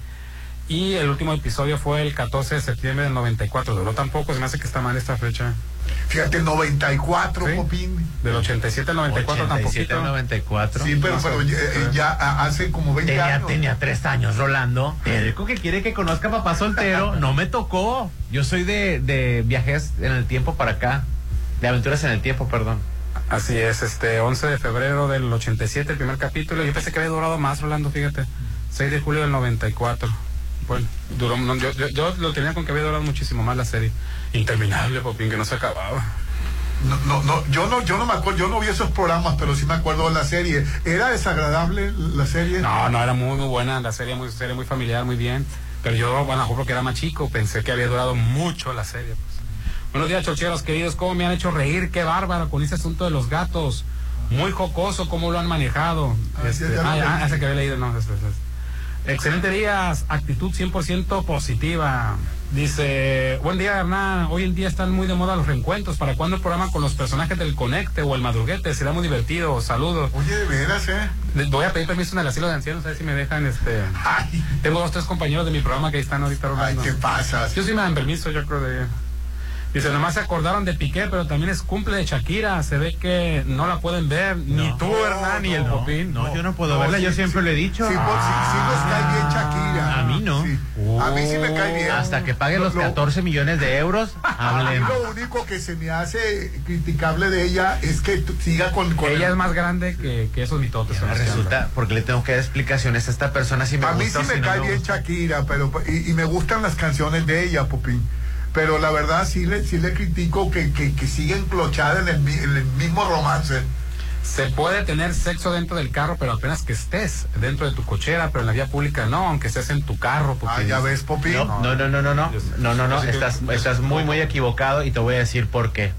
Y el último episodio fue el 14 de septiembre del 94. Duró tampoco, se me hace que está mal esta fecha. Fíjate, 94, Sí. Popín. Del 87 al 94 87 tampoco. 94. Sí, pero, pero ya, eh, ya, ah, hace como 20 Tenía, años. tenía tres años, Rolando. Terco que quiere que conozca a papá soltero. No me tocó. Yo soy de, de viajes en el tiempo para acá. De aventuras en el tiempo, perdón. Así es, este 11 de febrero del 87, el primer capítulo. Yo pensé que había durado más, Rolando, fíjate. 6 de julio del 94. Bueno, duró, no, yo, yo, yo lo tenía con que había durado muchísimo más la serie. Interminable, Popín, que no se acababa. No, no, no, yo no, yo no me acuerdo, yo no vi esos programas, pero sí me acuerdo de la serie. ¿Era desagradable la serie? No, no, era muy, muy buena la serie, muy serie, muy familiar, muy bien. Pero yo, bueno, a porque era más chico, pensé que había durado mucho la serie. pues. Buenos días, chocheros queridos. ¿Cómo me han hecho reír? Qué bárbaro con ese asunto de los gatos. Muy jocoso, cómo lo han manejado. Ah, Este, ya ah, ah, que había leído, no. Excelente días, actitud 100% positiva. Dice, buen día Hernán, hoy en día están muy de moda los reencuentros. ¿Para cuándo el programa con los personajes del Conecte o el Madruguete? Será muy divertido. Saludos. Oye, de veras, ¿eh? Voy a pedir permiso en el asilo de ancianos, a ver si me dejan, este... Ay, Tengo dos, tres compañeros de mi programa que ahí están ahorita ay, rolando. ¿qué pasa? Yo sí me dan permiso, yo creo de... Dice, nomás se acordaron de Piqué, pero también es cumple de Shakira. Se ve que no la pueden ver, ni tú, Hernán, ni el no, Popín. No, yo no puedo No, verla, sí, yo siempre sí. lo he dicho. Sí, pues, sí, sí nos cae bien Shakira. A mí no. Sí. A mí sí me cae bien. Hasta que pague Lo- los lo- 14 millones de euros, A mí hablemos. lo único que se me hace criticable de ella es que siga con, con Ella el- es más grande que, que esos mitotes. Resulta, porque le tengo que dar explicaciones a esta persona si me a mí gusta sí o me si no cae bien gusta. Shakira, pero y, y me gustan las canciones de ella, Popín. Pero la verdad sí le, sí le critico que, que, que sigue enclochada en el, mi- en el mismo romance. Se puede tener sexo dentro del carro, pero apenas que estés dentro de tu cochera, pero en la vía pública no, aunque estés en tu carro. Ah, ya ves, Popi. No, no, no, no, no, no, no, no, no, estás, estás muy, muy equivocado y te voy a decir por qué.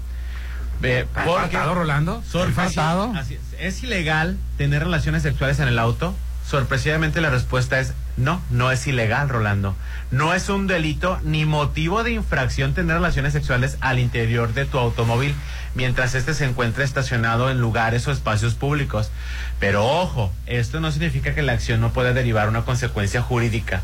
Ve, ¿Has porque- faltado, Rolando? Sorpresi- ¿Has faltado? así es. ¿Es ilegal tener relaciones sexuales en el auto? Sorpresivamente la respuesta es no, no es ilegal, Rolando. No es un delito ni motivo de infracción tener relaciones sexuales al interior de tu automóvil mientras este se encuentre estacionado en lugares o espacios públicos. Pero ojo, esto no significa que la acción no pueda derivar una consecuencia jurídica.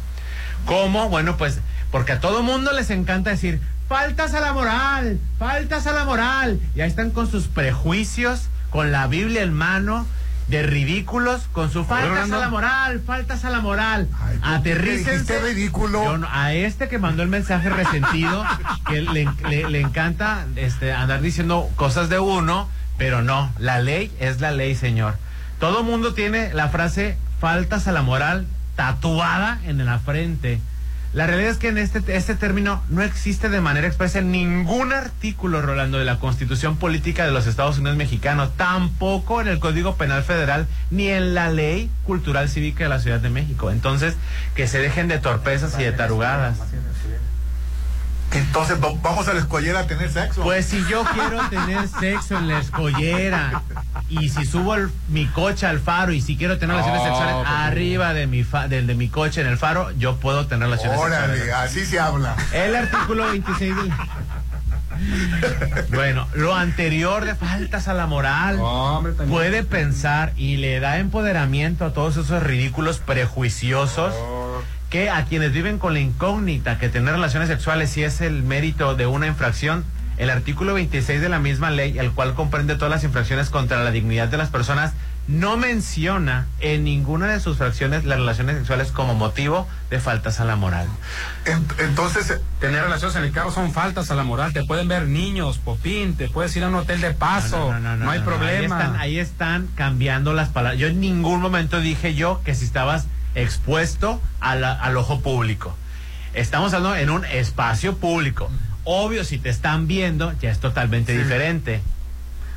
¿Cómo? Bueno, pues porque a todo mundo les encanta decir, faltas a la moral, faltas a la moral. Y ahí están con sus prejuicios, con la Biblia en mano, de ridículos, con su faltas a la moral, faltas a la moral. Ay, ¿por qué Aterrícense. ridículo? No- a este que mandó el mensaje resentido, que le, le- le encanta este, andar diciendo cosas de uno, pero no, la ley es la ley, señor. Todo mundo tiene la frase faltas a la moral tatuada en la frente. La realidad es que en este, este término no existe de manera expresa en ningún artículo, Rolando, de la Constitución Política de los Estados Unidos Mexicanos, tampoco en el Código Penal Federal, ni en la Ley Cultural Cívica de la Ciudad de México. Entonces, que se dejen de torpezas y de tarugadas. Entonces va- vamos a la escollera a tener sexo. Pues si yo quiero tener sexo en la escollera y si subo el- mi coche al faro y si quiero tener relaciones No, sexuales pues, arriba de mi fa- del de mi coche en el faro, yo puedo tener relaciones Órale, sexuales. así se habla. El artículo 26 del... Bueno, lo anterior de faltas a la moral puede pensar y le da empoderamiento a todos esos ridículos prejuiciosos que a quienes viven con la incógnita que tener relaciones sexuales si es el mérito de una infracción, el artículo 26 de la misma ley, el cual comprende todas las infracciones contra la dignidad de las personas, no menciona en ninguna de sus fracciones las relaciones sexuales como motivo de faltas a la moral. entonces, tener relaciones en el carro son faltas a la moral. Te pueden ver niños, popín, te puedes ir a un hotel de paso. No, hay problema. Ahí están, ahí están cambiando las palabras. Yo en ningún momento dije yo que si estabas expuesto a la- al ojo público. Estamos hablando en un espacio público. Obvio, si te están viendo, ya es totalmente diferente.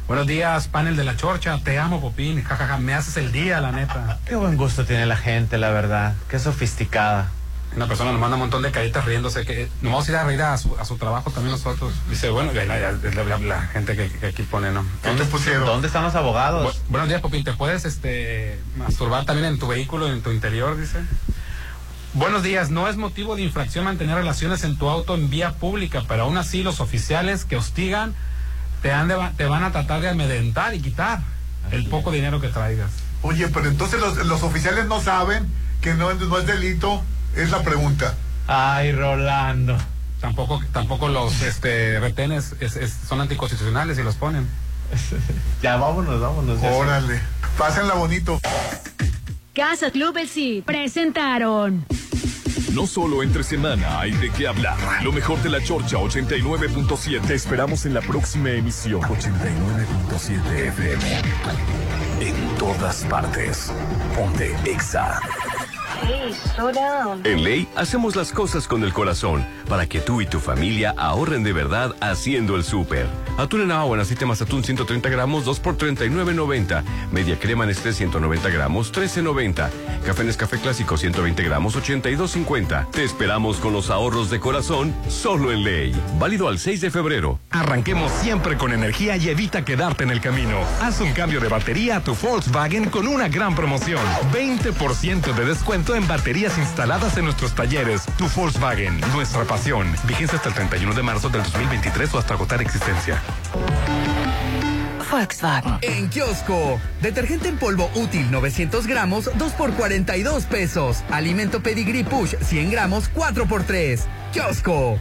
Buenos días, panel de la chorcha. Te amo, popín. Jajaja, me haces el día, la neta. Qué buen gusto tiene la gente, la verdad. Qué sofisticada. Una persona nos manda un montón de caritas riéndose que nos vamos a ir a reír a su, a su trabajo también nosotros. Dice, bueno, ya, ya, es la, la- la gente que, que aquí pone, ¿no? ¿Dónde pusieron? ¿Dónde están los abogados? Bu- buenos días, Popín. ¿Te puedes este, masturbar también en tu vehículo, en tu interior? Dice. Buenos días. No es motivo de infracción mantener relaciones en tu auto en vía pública, pero aún así los oficiales que hostigan te, han de- te van a tratar de amedrentar y quitar el poco dinero que traigas. Oye, pero entonces los, los oficiales no saben que no es delito, es la pregunta. Ay, Rolando. Tampoco, tampoco los este, retenes es- es- son anticonstitucionales y los ponen. ya, vámonos, vámonos. ya. Órale, pásenla bonito. Casa Club El Sí presentaron. No solo entre semana hay de qué hablar. Lo mejor de la Chorcha 89.7. Te esperamos en la próxima emisión 89.7 FM. En todas partes. Ponte Exa. En Ley hacemos las cosas con el corazón para que tú y tu familia ahorren de verdad haciendo el súper. Atún en agua en aceite Mazatún 130 gramos, 2 por 39.90. Media crema Nestlé 190 gramos, 13.90. Café Nescafé Clásico 120 gramos, 82.50. Te esperamos con los ahorros de corazón solo en Ley. Válido al 6 de febrero. Arranquemos siempre con energía y evita quedarte en el camino. Haz un cambio de batería a tu Volkswagen con una gran promoción. 20% de descuento en baterías instaladas en nuestros talleres. Tu Volkswagen, nuestra pasión. Vigencia hasta el 31 de marzo del 2023 o hasta agotar existencia. Volkswagen. En kiosco. Detergente en polvo útil 900 gramos, 2 por 42 pesos. Alimento Pedigree Push 100 gramos, 4 por 3. Kiosco.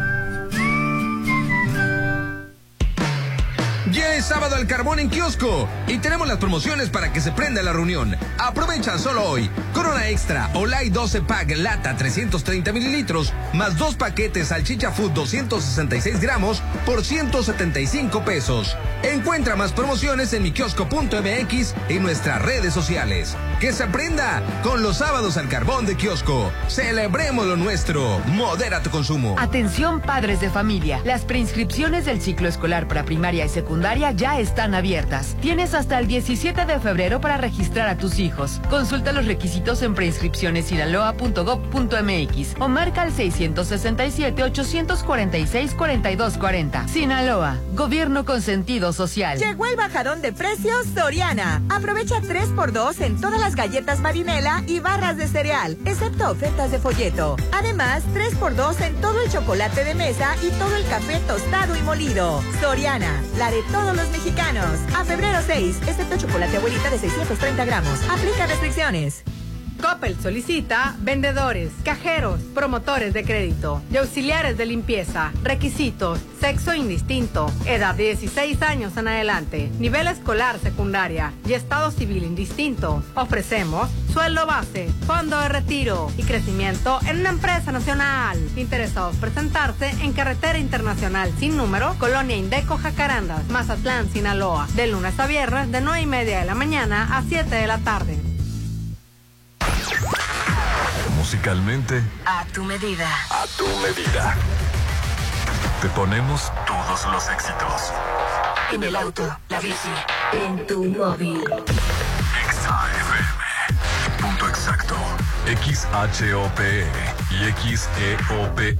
Ya Es sábado al carbón en kiosco y tenemos las promociones para que se prenda la reunión. Aprovecha solo hoy. Corona Extra Olay 12 Pack Lata 330 mililitros más dos paquetes salchicha food 266 gramos por 175 pesos. Encuentra más promociones en mi kiosco.mx y nuestras redes sociales. Que se aprenda con los sábados al carbón de kiosco. Celebremos lo nuestro. Modera tu consumo. Atención padres de familia. Las preinscripciones del ciclo escolar para primaria y secundaria ya están abiertas. Tienes hasta el 17 de febrero para registrar a tus hijos. Consulta los requisitos en preinscripcionesinaloa.gov.mx o marca al 667-846-4240. Sinaloa, gobierno con sentido social. Llegó el bajadón de precios Soriana. Aprovecha 3x2 en todas las galletas marinela y barras de cereal, excepto ofertas de folleto. Además, 3x2 en todo el chocolate de mesa y todo el café tostado y molido. Soriana, la de todos los mexicanos. A febrero 6, excepto chocolate abuelita de 630 gramos. Aplica restricciones. Coppel solicita vendedores, cajeros, promotores de crédito y auxiliares de limpieza. Requisitos: sexo indistinto, edad de 16 años en adelante, nivel escolar secundaria y estado civil indistinto. Ofrecemos sueldo base, fondo de retiro y crecimiento en una empresa nacional. Interesados presentarse en Carretera Internacional sin número, Colonia Indeco Jacarandas, Mazatlán, Sinaloa, de lunes a viernes de 9 y media de la mañana a 7 de la tarde. Musicalmente, A tu medida. a tu medida. Te ponemos todos los éxitos. En el auto, la bici, en tu móvil. Exa FM. Punto exacto. XHOPE y XEOPE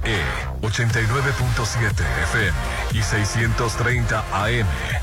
89.7 FM y 630 AM.